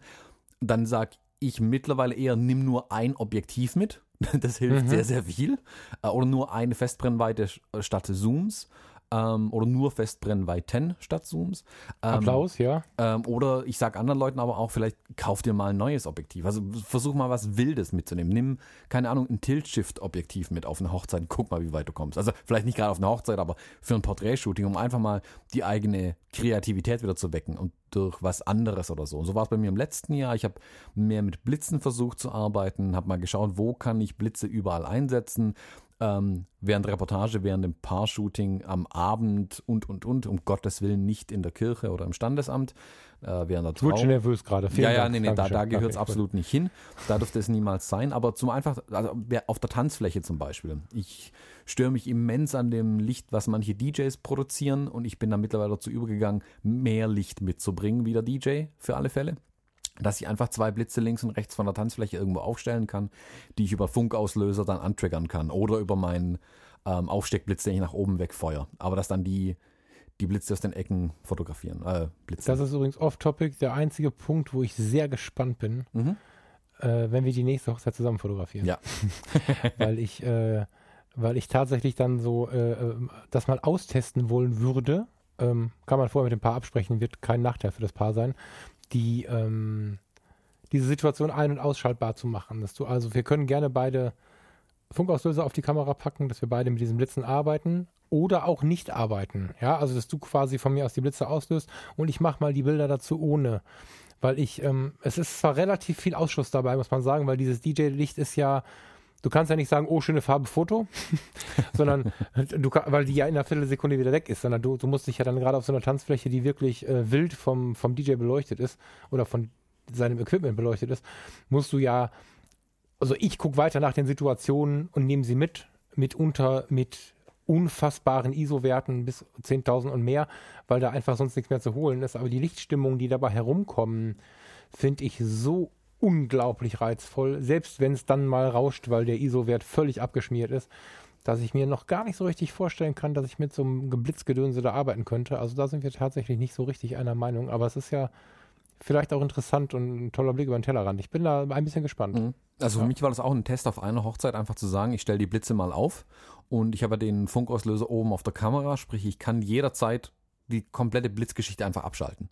dann sag ich mittlerweile eher, nimm nur ein Objektiv mit. Das hilft mhm. sehr, sehr viel. Äh, oder nur eine Festbrennweite statt Zooms ähm, oder nur Festbrennweiten statt Zooms. Ähm, Applaus, ja. Ähm, oder ich sage anderen Leuten aber auch, vielleicht kauf dir mal ein neues Objektiv. Also versuch mal was Wildes mitzunehmen. Nimm, keine Ahnung, ein Tilt-Shift-Objektiv mit auf eine Hochzeit. Guck mal, wie weit du kommst. Also vielleicht nicht gerade auf eine Hochzeit, aber für ein Porträtshooting, um einfach mal die eigene Kreativität wieder zu wecken und durch was anderes oder so. Und so war es bei mir im letzten Jahr. Ich habe mehr mit Blitzen versucht zu arbeiten, habe mal geschaut, wo kann ich Blitze überall einsetzen ähm, während Reportage, während dem Paar-Shooting am Abend und, und, und, um Gottes Willen nicht in der Kirche oder im Standesamt, äh, während der Trauung. Ich schon nervös gerade. Ja, ja, nee, nee, da, da gehört es absolut nicht hin. Da dürfte es niemals sein. Aber zum einfach, also auf der Tanzfläche zum Beispiel. Ich störe mich immens an dem Licht, was manche DJs produzieren und ich bin da mittlerweile dazu übergegangen, mehr Licht mitzubringen wie der DJ für alle Fälle dass ich einfach zwei Blitze links und rechts von der Tanzfläche irgendwo aufstellen kann, die ich über Funkauslöser dann antriggern kann oder über meinen ähm, Aufsteckblitz, den ich nach oben wegfeuere. Aber dass dann die, die Blitze aus den Ecken fotografieren. Äh, Blitze. Das ist übrigens off-topic der einzige Punkt, wo ich sehr gespannt bin, mhm. äh, wenn wir die nächste Hochzeit zusammen fotografieren. Ja. weil ich, äh, weil ich tatsächlich dann so äh, äh, das mal austesten wollen würde. Ähm, kann man vorher mit dem Paar absprechen, wird kein Nachteil für das Paar sein die ähm, diese Situation ein- und ausschaltbar zu machen. Dass du also, wir können gerne beide Funkauslöser auf die Kamera packen, dass wir beide mit diesen Blitzen arbeiten oder auch nicht arbeiten. Ja, also dass du quasi von mir aus die Blitze auslöst und ich mache mal die Bilder dazu ohne. Weil ich, ähm, es ist zwar relativ viel Ausschuss dabei, muss man sagen, weil dieses DJ-Licht ist ja, du kannst ja nicht sagen, oh, schöne Farbe, Foto, sondern du, weil die ja in einer Viertelsekunde wieder weg ist, sondern du, du musst dich ja dann gerade auf so einer Tanzfläche, die wirklich äh, wild vom, vom DJ beleuchtet ist oder von seinem Equipment beleuchtet ist, musst du ja, also ich gucke weiter nach den Situationen und nehme sie mit, mitunter mit unfassbaren ISO-Werten bis 10.000 und mehr, weil da einfach sonst nichts mehr zu holen ist. Aber die Lichtstimmungen, die dabei herumkommen, finde ich so unglaublich reizvoll, selbst wenn es dann mal rauscht, weil der ISO-Wert völlig abgeschmiert ist. dass ich mir noch gar nicht so richtig vorstellen kann, dass ich mit so einem Geblitzgedönse da arbeiten könnte. Also da sind wir tatsächlich nicht so richtig einer Meinung. Aber es ist ja vielleicht auch interessant und ein toller Blick über den Tellerrand. Ich bin da ein bisschen gespannt. Mhm. Also für mich war das auch ein Test auf einer Hochzeit, einfach zu sagen, ich stelle die Blitze mal auf und ich habe den Funkauslöser oben auf der Kamera, sprich ich kann jederzeit die komplette Blitzgeschichte einfach abschalten.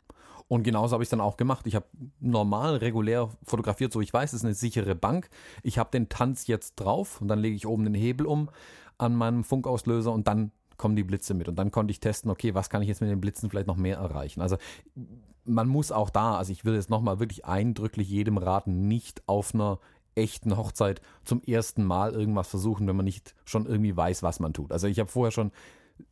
Und genauso habe ich es dann auch gemacht. Ich habe normal, regulär fotografiert, so ich weiß, es ist eine sichere Bank. Ich habe den Tanz jetzt drauf und dann lege ich oben den Hebel um an meinem Funkauslöser und dann kommen die Blitze mit. Und dann konnte ich testen, okay, was kann ich jetzt mit den Blitzen vielleicht noch mehr erreichen. Also man muss auch da, also ich würde jetzt nochmal wirklich eindrücklich jedem raten, nicht auf einer echten Hochzeit zum ersten Mal irgendwas versuchen, wenn man nicht schon irgendwie weiß, was man tut. Also ich habe vorher schon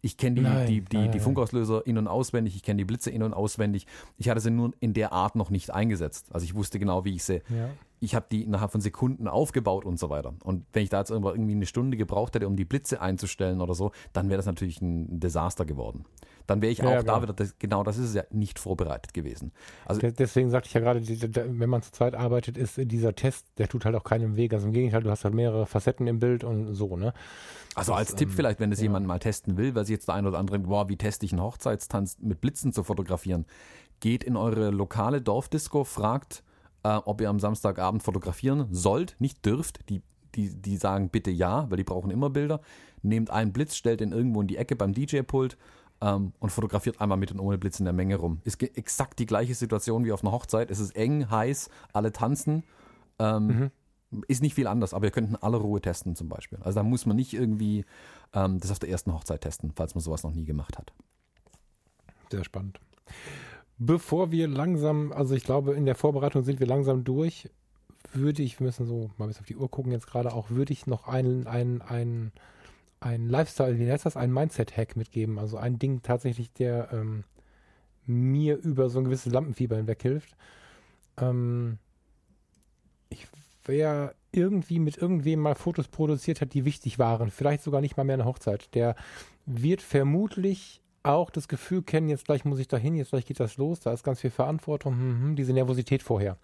ich kenne die, nein, die, die, nein, die Funkauslöser in- und auswendig, ich kenne die Blitze in- und auswendig. Ich hatte sie nur in der Art noch nicht eingesetzt. Also ich wusste genau, wie ich sie. Ja. Ich habe die innerhalb von Sekunden aufgebaut und so weiter. Und wenn ich da jetzt irgendwie eine Stunde gebraucht hätte, um die Blitze einzustellen oder so, dann wäre das natürlich ein Desaster geworden. Dann wäre ich ja, auch ja, da wieder, das, genau das ist es ja, nicht vorbereitet gewesen. Also Deswegen sagte ich ja gerade, wenn man zu zweit arbeitet, ist dieser Test, der tut halt auch keinem Weg. Also im Gegenteil, du hast halt mehrere Facetten im Bild und so, ne? Also als das, Tipp ähm, vielleicht, wenn es ja. jemand mal testen will, weil sich jetzt der ein oder andere, boah, wie teste ich einen Hochzeitstanz mit Blitzen zu fotografieren, geht in eure lokale Dorfdisco, fragt, äh, ob ihr am Samstagabend fotografieren sollt, nicht dürft. Die, die, die sagen bitte ja, weil die brauchen immer Bilder. Nehmt einen Blitz, stellt den irgendwo in die Ecke beim DJ-Pult ähm, und fotografiert einmal mit und ohne Blitz in der Menge rum. Ist exakt die gleiche Situation wie auf einer Hochzeit. Es ist eng, heiß, alle tanzen. Ähm, mhm. Ist nicht viel anders, aber ihr könnt in aller Ruhe testen zum Beispiel. Also da muss man nicht irgendwie ähm, das auf der ersten Hochzeit testen, falls man sowas noch nie gemacht hat. Sehr spannend. Bevor wir langsam, also ich glaube, in der Vorbereitung sind wir langsam durch, würde ich, wir müssen so mal bis auf die Uhr gucken jetzt gerade auch, würde ich noch einen, einen, einen, einen Lifestyle, wie heißt das, einen Mindset-Hack mitgeben. Also ein Ding tatsächlich, der ähm, mir über so ein gewisses Lampenfieber hinweg hilft. Ähm, ich wer irgendwie mit irgendwem mal Fotos produziert hat, die wichtig waren, vielleicht sogar nicht mal mehr eine Hochzeit, der wird vermutlich auch das Gefühl kennen, jetzt gleich muss ich da hin, jetzt gleich geht das los, da ist ganz viel Verantwortung, hm, hm, diese Nervosität vorher.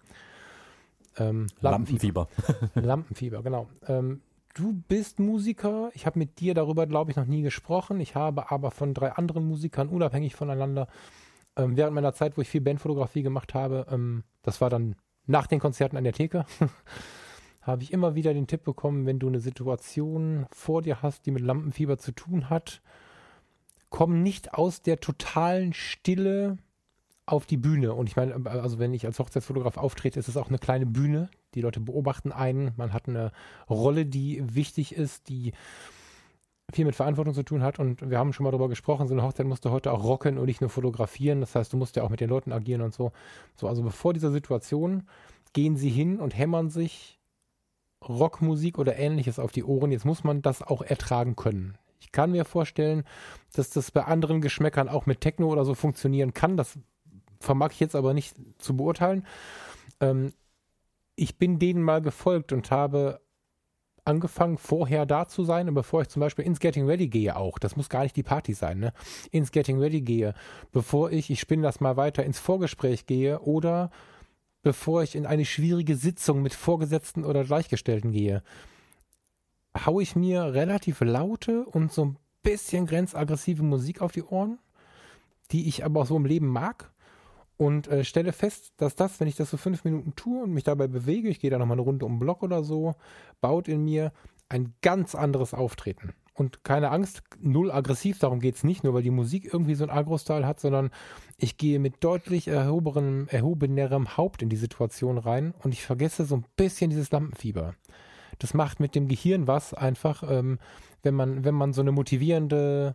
Ähm, Lampenfieber. Lampenfieber, genau. Ähm, du bist Musiker. Ich habe mit dir darüber, glaube ich, noch nie gesprochen. Ich habe aber von drei anderen Musikern unabhängig voneinander ähm, während meiner Zeit, wo ich viel Bandfotografie gemacht habe, ähm, das war dann nach den Konzerten an der Theke habe ich immer wieder den Tipp bekommen, wenn du eine Situation vor dir hast, die mit Lampenfieber zu tun hat, komm nicht aus der totalen Stille auf die Bühne. Und ich meine, also wenn ich als Hochzeitsfotograf auftrete, ist es auch eine kleine Bühne. Die Leute beobachten einen. Man hat eine Rolle, die wichtig ist, die viel mit Verantwortung zu tun hat. Und wir haben schon mal darüber gesprochen, so eine Hochzeit musst du heute auch rocken und nicht nur fotografieren. Das heißt, du musst ja auch mit den Leuten agieren und so. So, also bevor dieser Situation gehen sie hin und hämmern sich Rockmusik oder ähnliches auf die Ohren. Jetzt muss man das auch ertragen können. Ich kann mir vorstellen, dass das bei anderen Geschmäckern auch mit Techno oder so funktionieren kann. Das vermag ich jetzt aber nicht zu beurteilen. Ähm, ich bin denen mal gefolgt und habe angefangen, vorher da zu sein und bevor ich zum Beispiel ins Getting Ready gehe auch, das muss gar nicht die Party sein, ne? ins Getting Ready gehe, bevor ich, ich spinne das mal weiter, ins Vorgespräch gehe oder bevor ich in eine schwierige Sitzung mit Vorgesetzten oder Gleichgestellten gehe, haue ich mir relativ laute und so ein bisschen grenzaggressive Musik auf die Ohren, die ich aber auch so im Leben mag und äh, stelle fest, dass das, wenn ich das so fünf Minuten tue und mich dabei bewege, ich gehe da nochmal eine Runde um den Block oder so, baut in mir ein ganz anderes Auftreten. Und keine Angst, null aggressiv, darum geht es nicht, nur weil die Musik irgendwie so ein Agro-Style hat, sondern ich gehe mit deutlich erhobenem, erhobenerem Haupt in die Situation rein und ich vergesse so ein bisschen dieses Lampenfieber. Das macht mit dem Gehirn was einfach, ähm, wenn man, wenn man so eine motivierende,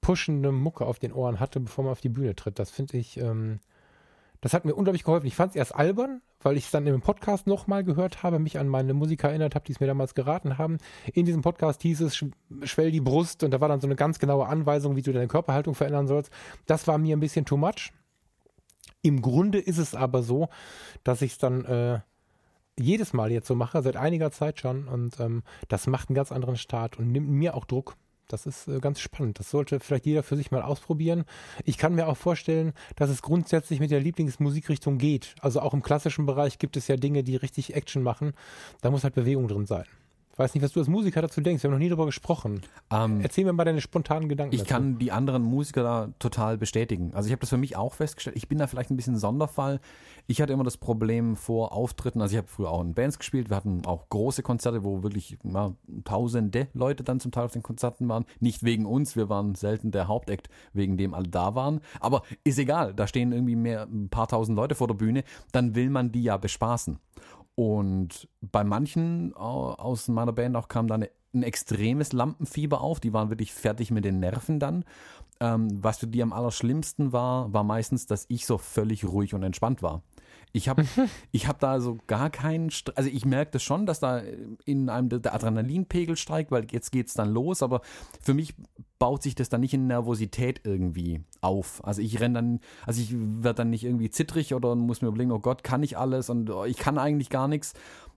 pushende Mucke auf den Ohren hatte, bevor man auf die Bühne tritt. Das finde ich, ähm, das hat mir unglaublich geholfen. Ich fand es erst albern, weil ich es dann im Podcast nochmal gehört habe, mich an meine Musiker erinnert habe, die es mir damals geraten haben. In diesem Podcast hieß es, schwell die Brust und da war dann so eine ganz genaue Anweisung, wie du deine Körperhaltung verändern sollst. Das war mir ein bisschen too much. Im Grunde ist es aber so, dass ich es dann äh, jedes Mal jetzt so mache, seit einiger Zeit schon und ähm, das macht einen ganz anderen Start und nimmt mir auch Druck. Das ist äh, ganz spannend. Das sollte vielleicht jeder für sich mal ausprobieren. Ich kann mir auch vorstellen, dass es grundsätzlich mit der Lieblingsmusikrichtung geht. Also auch im klassischen Bereich gibt es ja Dinge, die richtig Action machen. Da muss halt Bewegung drin sein. Weiß nicht, was du als Musiker dazu denkst. Wir haben noch nie darüber gesprochen. Ähm, Erzähl mir mal deine spontanen Gedanken. Ich dazu. kann die anderen Musiker da total bestätigen. Also ich habe das für mich auch festgestellt. Ich bin da vielleicht ein bisschen Sonderfall. Ich hatte immer das Problem vor Auftritten. Also ich habe früher auch in Bands gespielt. Wir hatten auch große Konzerte, wo wirklich ja, tausende Leute dann zum Teil auf den Konzerten waren. Nicht wegen uns. Wir waren selten der Hauptakt, wegen dem alle da waren. Aber ist egal. Da stehen irgendwie mehr, ein paar tausend Leute vor der Bühne. Dann will man die ja bespaßen. Und bei manchen aus meiner Band auch kam dann ein extremes Lampenfieber auf. Die waren wirklich fertig mit den Nerven dann. Ähm, was für die am allerschlimmsten war, war meistens, dass ich so völlig ruhig und entspannt war. Ich habe ich hab da so gar keinen, St also ich merke das schon, dass da in einem der Adrenalinpegel steigt, weil jetzt geht es dann los, aber für mich baut sich das dann nicht in Nervosität irgendwie auf. Also ich renne dann, also ich werde dann nicht irgendwie zittrig oder muss mir überlegen, oh Gott, kann ich alles und oh, ich kann eigentlich gar nichts.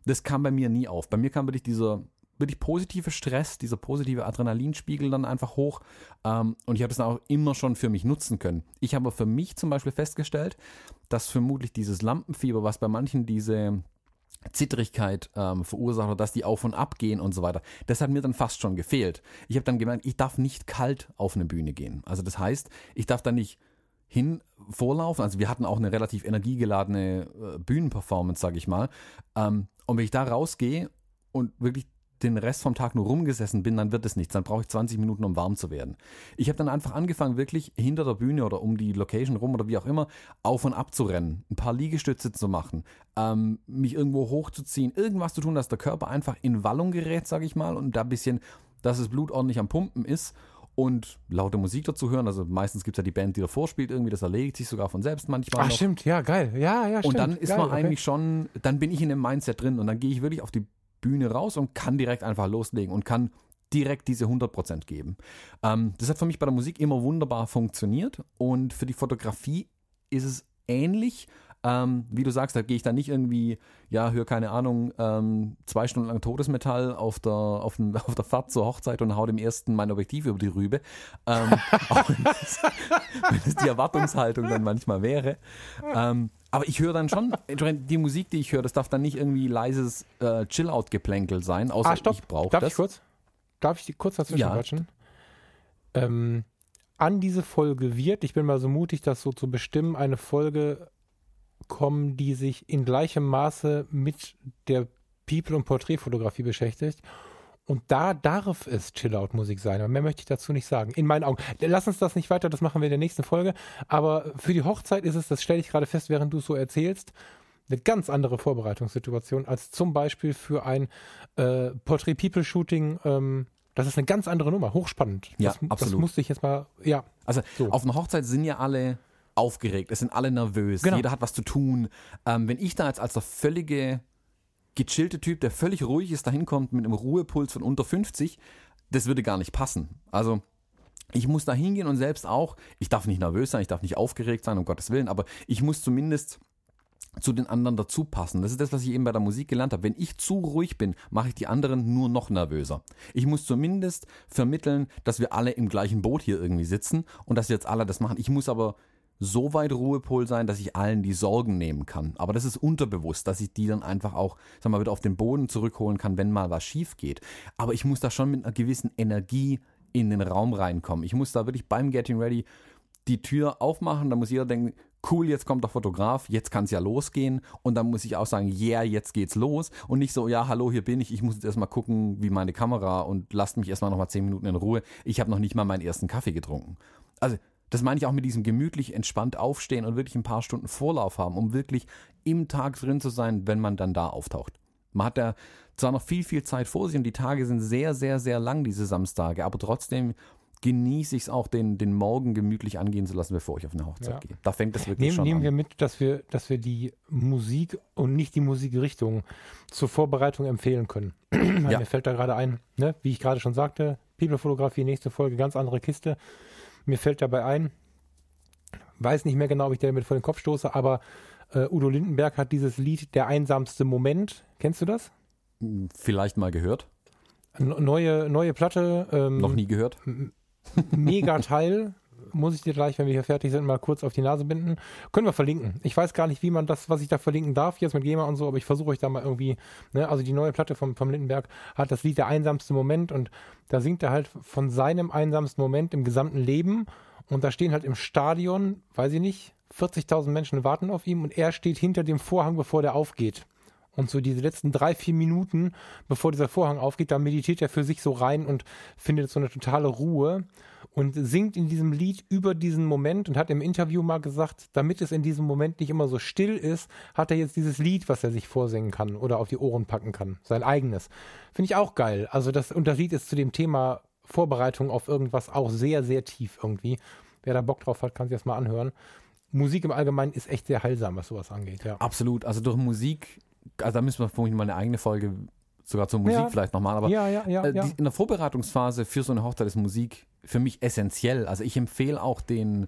Das kam bei mir nie auf. Bei mir kam wirklich dieser wirklich positive Stress, dieser positive Adrenalinspiegel dann einfach hoch. Ähm, und ich habe es dann auch immer schon für mich nutzen können. Ich habe für mich zum Beispiel festgestellt, dass vermutlich dieses Lampenfieber, was bei manchen diese Zittrigkeit ähm, verursacht oder dass die auf und ab gehen und so weiter. Das hat mir dann fast schon gefehlt. Ich habe dann gemerkt, ich darf nicht kalt auf eine Bühne gehen. Also das heißt, ich darf da nicht hin vorlaufen. Also wir hatten auch eine relativ energiegeladene äh, Bühnenperformance, sage ich mal. Ähm, und wenn ich da rausgehe und wirklich den Rest vom Tag nur rumgesessen bin, dann wird es nichts. Dann brauche ich 20 Minuten, um warm zu werden. Ich habe dann einfach angefangen, wirklich hinter der Bühne oder um die Location rum oder wie auch immer, auf und ab zu rennen, ein paar Liegestütze zu machen, ähm, mich irgendwo hochzuziehen, irgendwas zu tun, dass der Körper einfach in Wallung gerät, sage ich mal, und da ein bisschen, dass das Blut ordentlich am Pumpen ist und laute Musik dazu hören. Also meistens gibt es ja die Band, die davor spielt, irgendwie, das erledigt sich sogar von selbst manchmal. Ach, noch. stimmt, ja, geil. Ja, ja, stimmt. Und dann ist geil, man okay. eigentlich schon, dann bin ich in dem Mindset drin und dann gehe ich wirklich auf die Bühne raus und kann direkt einfach loslegen und kann direkt diese 100% geben. Ähm, das hat für mich bei der Musik immer wunderbar funktioniert und für die Fotografie ist es ähnlich. Ähm, wie du sagst, da gehe ich dann nicht irgendwie, ja, höre keine Ahnung, ähm, zwei Stunden lang Todesmetall auf der, auf, den, auf der Fahrt zur Hochzeit und hau dem ersten mein Objektiv über die Rübe. Ähm, auch wenn das, wenn das die Erwartungshaltung dann manchmal wäre. Ähm, aber ich höre dann schon, die Musik, die ich höre, das darf dann nicht irgendwie leises äh, Chill-Out-Geplänkel sein, außer ah, stopp. ich brauche das. Darf ich kurz? Darf ich kurz dazwischen ja. quatschen? Ähm, an diese Folge wird, ich bin mal so mutig, das so zu bestimmen, eine Folge kommen, die sich in gleichem Maße mit der People- und Porträtfotografie beschäftigt und da darf es Chill-Out-Musik sein. Aber mehr möchte ich dazu nicht sagen. In meinen Augen. Lass uns das nicht weiter, das machen wir in der nächsten Folge. Aber für die Hochzeit ist es, das stelle ich gerade fest, während du es so erzählst, eine ganz andere Vorbereitungssituation als zum Beispiel für ein äh, Portrait-People-Shooting. Ähm, das ist eine ganz andere Nummer, hochspannend. Ja, das, absolut. Das musste ich jetzt mal, ja. Also so. auf einer Hochzeit sind ja alle aufgeregt, es sind alle nervös, genau. jeder hat was zu tun. Ähm, wenn ich da jetzt als der völlige gechillte Typ, der völlig ruhig ist, dahin kommt mit einem Ruhepuls von unter 50, das würde gar nicht passen. Also ich muss da hingehen und selbst auch, ich darf nicht nervös sein, ich darf nicht aufgeregt sein, um Gottes Willen, aber ich muss zumindest zu den anderen dazu passen. Das ist das, was ich eben bei der Musik gelernt habe. Wenn ich zu ruhig bin, mache ich die anderen nur noch nervöser. Ich muss zumindest vermitteln, dass wir alle im gleichen Boot hier irgendwie sitzen und dass wir jetzt alle das machen. Ich muss aber so weit Ruhepol sein, dass ich allen die Sorgen nehmen kann. Aber das ist unterbewusst, dass ich die dann einfach auch, sag mal, wieder auf den Boden zurückholen kann, wenn mal was schief geht. Aber ich muss da schon mit einer gewissen Energie in den Raum reinkommen. Ich muss da wirklich beim Getting Ready die Tür aufmachen, da muss jeder denken, cool, jetzt kommt der Fotograf, jetzt kann es ja losgehen. Und dann muss ich auch sagen, yeah, jetzt geht's los. Und nicht so, ja, hallo, hier bin ich, ich muss jetzt erstmal gucken, wie meine Kamera und lasst mich erstmal nochmal zehn Minuten in Ruhe. Ich habe noch nicht mal meinen ersten Kaffee getrunken. Also das meine ich auch mit diesem gemütlich entspannt aufstehen und wirklich ein paar Stunden Vorlauf haben, um wirklich im Tag drin zu sein, wenn man dann da auftaucht. Man hat da zwar noch viel, viel Zeit vor sich und die Tage sind sehr, sehr, sehr lang, diese Samstage, aber trotzdem genieße ich es auch, den, den Morgen gemütlich angehen zu lassen, bevor ich auf eine Hochzeit ja. gehe. Da fängt das wirklich nehmen, schon nehmen an. Nehmen wir mit, dass wir, dass wir die Musik und nicht die Musikrichtung zur Vorbereitung empfehlen können. ja. Mir fällt da gerade ein, ne? wie ich gerade schon sagte, People-Fotografie, nächste Folge, ganz andere Kiste. Mir fällt dabei ein, weiß nicht mehr genau, ob ich damit vor den Kopf stoße, aber äh, Udo Lindenberg hat dieses Lied Der einsamste Moment. Kennst du das? Vielleicht mal gehört. N neue, neue Platte. Ähm, Noch nie gehört. Mega Teil. muss ich dir gleich, wenn wir hier fertig sind, mal kurz auf die Nase binden. Können wir verlinken. Ich weiß gar nicht, wie man das, was ich da verlinken darf, jetzt mit GEMA und so, aber ich versuche euch da mal irgendwie, ne, also die neue Platte vom, vom Lindenberg hat das Lied Der einsamste Moment und da singt er halt von seinem einsamsten Moment im gesamten Leben und da stehen halt im Stadion, weiß ich nicht, 40.000 Menschen warten auf ihn und er steht hinter dem Vorhang, bevor der aufgeht. Und so diese letzten drei, vier Minuten, bevor dieser Vorhang aufgeht, da meditiert er für sich so rein und findet so eine totale Ruhe und singt in diesem Lied über diesen Moment und hat im Interview mal gesagt, damit es in diesem Moment nicht immer so still ist, hat er jetzt dieses Lied, was er sich vorsingen kann oder auf die Ohren packen kann. Sein eigenes. Finde ich auch geil. Also das, und das Lied ist zu dem Thema Vorbereitung auf irgendwas auch sehr, sehr tief irgendwie. Wer da Bock drauf hat, kann sich das mal anhören. Musik im Allgemeinen ist echt sehr heilsam, was sowas angeht, ja. Absolut. Also durch Musik also da müssen wir vorhin mal eine eigene Folge sogar zur Musik ja. vielleicht nochmal, aber ja, ja, äh, die, in der Vorbereitungsphase für so eine Hochzeit ist Musik für mich essentiell. Also ich empfehle auch den,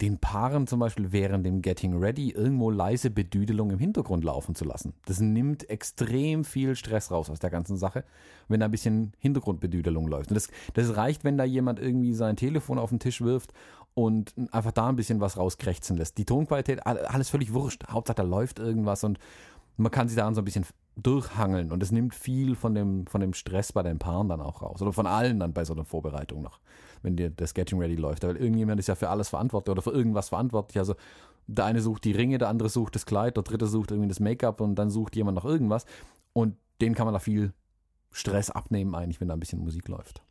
den Paaren zum Beispiel während dem Getting Ready irgendwo leise Bedüdelung im Hintergrund laufen zu lassen. Das nimmt extrem viel Stress raus aus der ganzen Sache, wenn da ein bisschen Hintergrundbedüdelung läuft. Und das, das reicht, wenn da jemand irgendwie sein Telefon auf den Tisch wirft und einfach da ein bisschen was rauskrächzen lässt. Die Tonqualität, alles völlig wurscht. Hauptsache da läuft irgendwas und man kann sich daran so ein bisschen durchhangeln und es nimmt viel von dem, von dem Stress bei den Paaren dann auch raus. Oder von allen dann bei so einer Vorbereitung noch, wenn dir das Getting Ready läuft. Weil irgendjemand ist ja für alles verantwortlich oder für irgendwas verantwortlich. Also der eine sucht die Ringe, der andere sucht das Kleid, der dritte sucht irgendwie das Make-up und dann sucht jemand noch irgendwas. Und den kann man da viel Stress abnehmen, eigentlich, wenn da ein bisschen Musik läuft.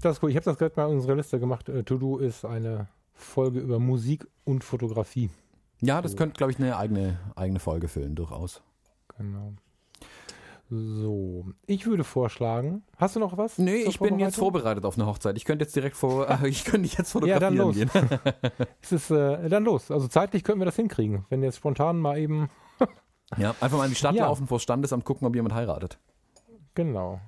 Das ist cool. Ich habe das gerade mal in unserer Liste gemacht. Äh, To-Do ist eine Folge über Musik und Fotografie. Ja, das so. könnte, glaube ich, eine eigene, eigene Folge füllen, durchaus. Genau. So, ich würde vorschlagen, hast du noch was? Nee, ich bin jetzt vorbereitet auf eine Hochzeit. Ich könnte jetzt direkt vor, äh, ich könnte jetzt fotografieren ja, dann los. gehen. es ist, äh, dann los. Also zeitlich könnten wir das hinkriegen, wenn jetzt spontan mal eben. ja, einfach mal in die Stadt ja. laufen vor Standesamt gucken, ob jemand heiratet. Genau.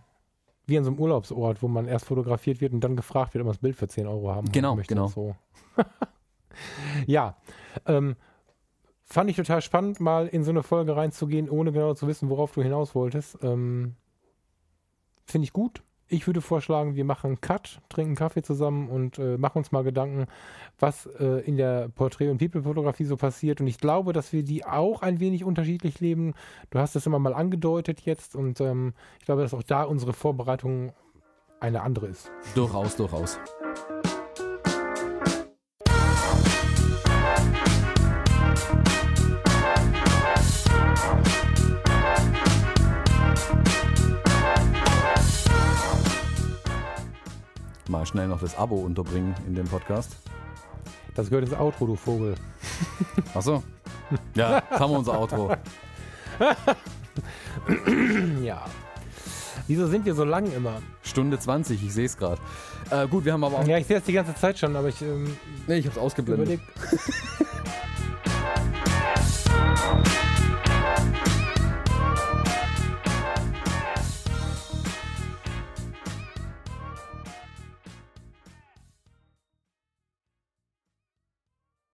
Wie an so einem Urlaubsort, wo man erst fotografiert wird und dann gefragt wird, ob man das Bild für 10 Euro haben genau, möchte. Genau, so. ja, ähm, fand ich total spannend, mal in so eine Folge reinzugehen, ohne genau zu wissen, worauf du hinaus wolltest. Ähm, Finde ich gut. Ich würde vorschlagen, wir machen einen Cut, trinken Kaffee zusammen und äh, machen uns mal Gedanken, was äh, in der Porträt- und People-Fotografie so passiert. Und ich glaube, dass wir die auch ein wenig unterschiedlich leben. Du hast das immer mal angedeutet jetzt und ähm, ich glaube, dass auch da unsere Vorbereitung eine andere ist. Durchaus, durchaus. Mal schnell noch das Abo unterbringen in dem Podcast. Das gehört ins Outro, du Vogel. Achso. Ja, jetzt haben wir unser Outro. ja. Wieso sind wir so lang immer? Stunde 20, ich sehe es gerade. Äh, gut, wir haben aber auch. Ja, ich sehe es die ganze Zeit schon, aber ich. Ähm, nee, ich habe es ausgeblendet.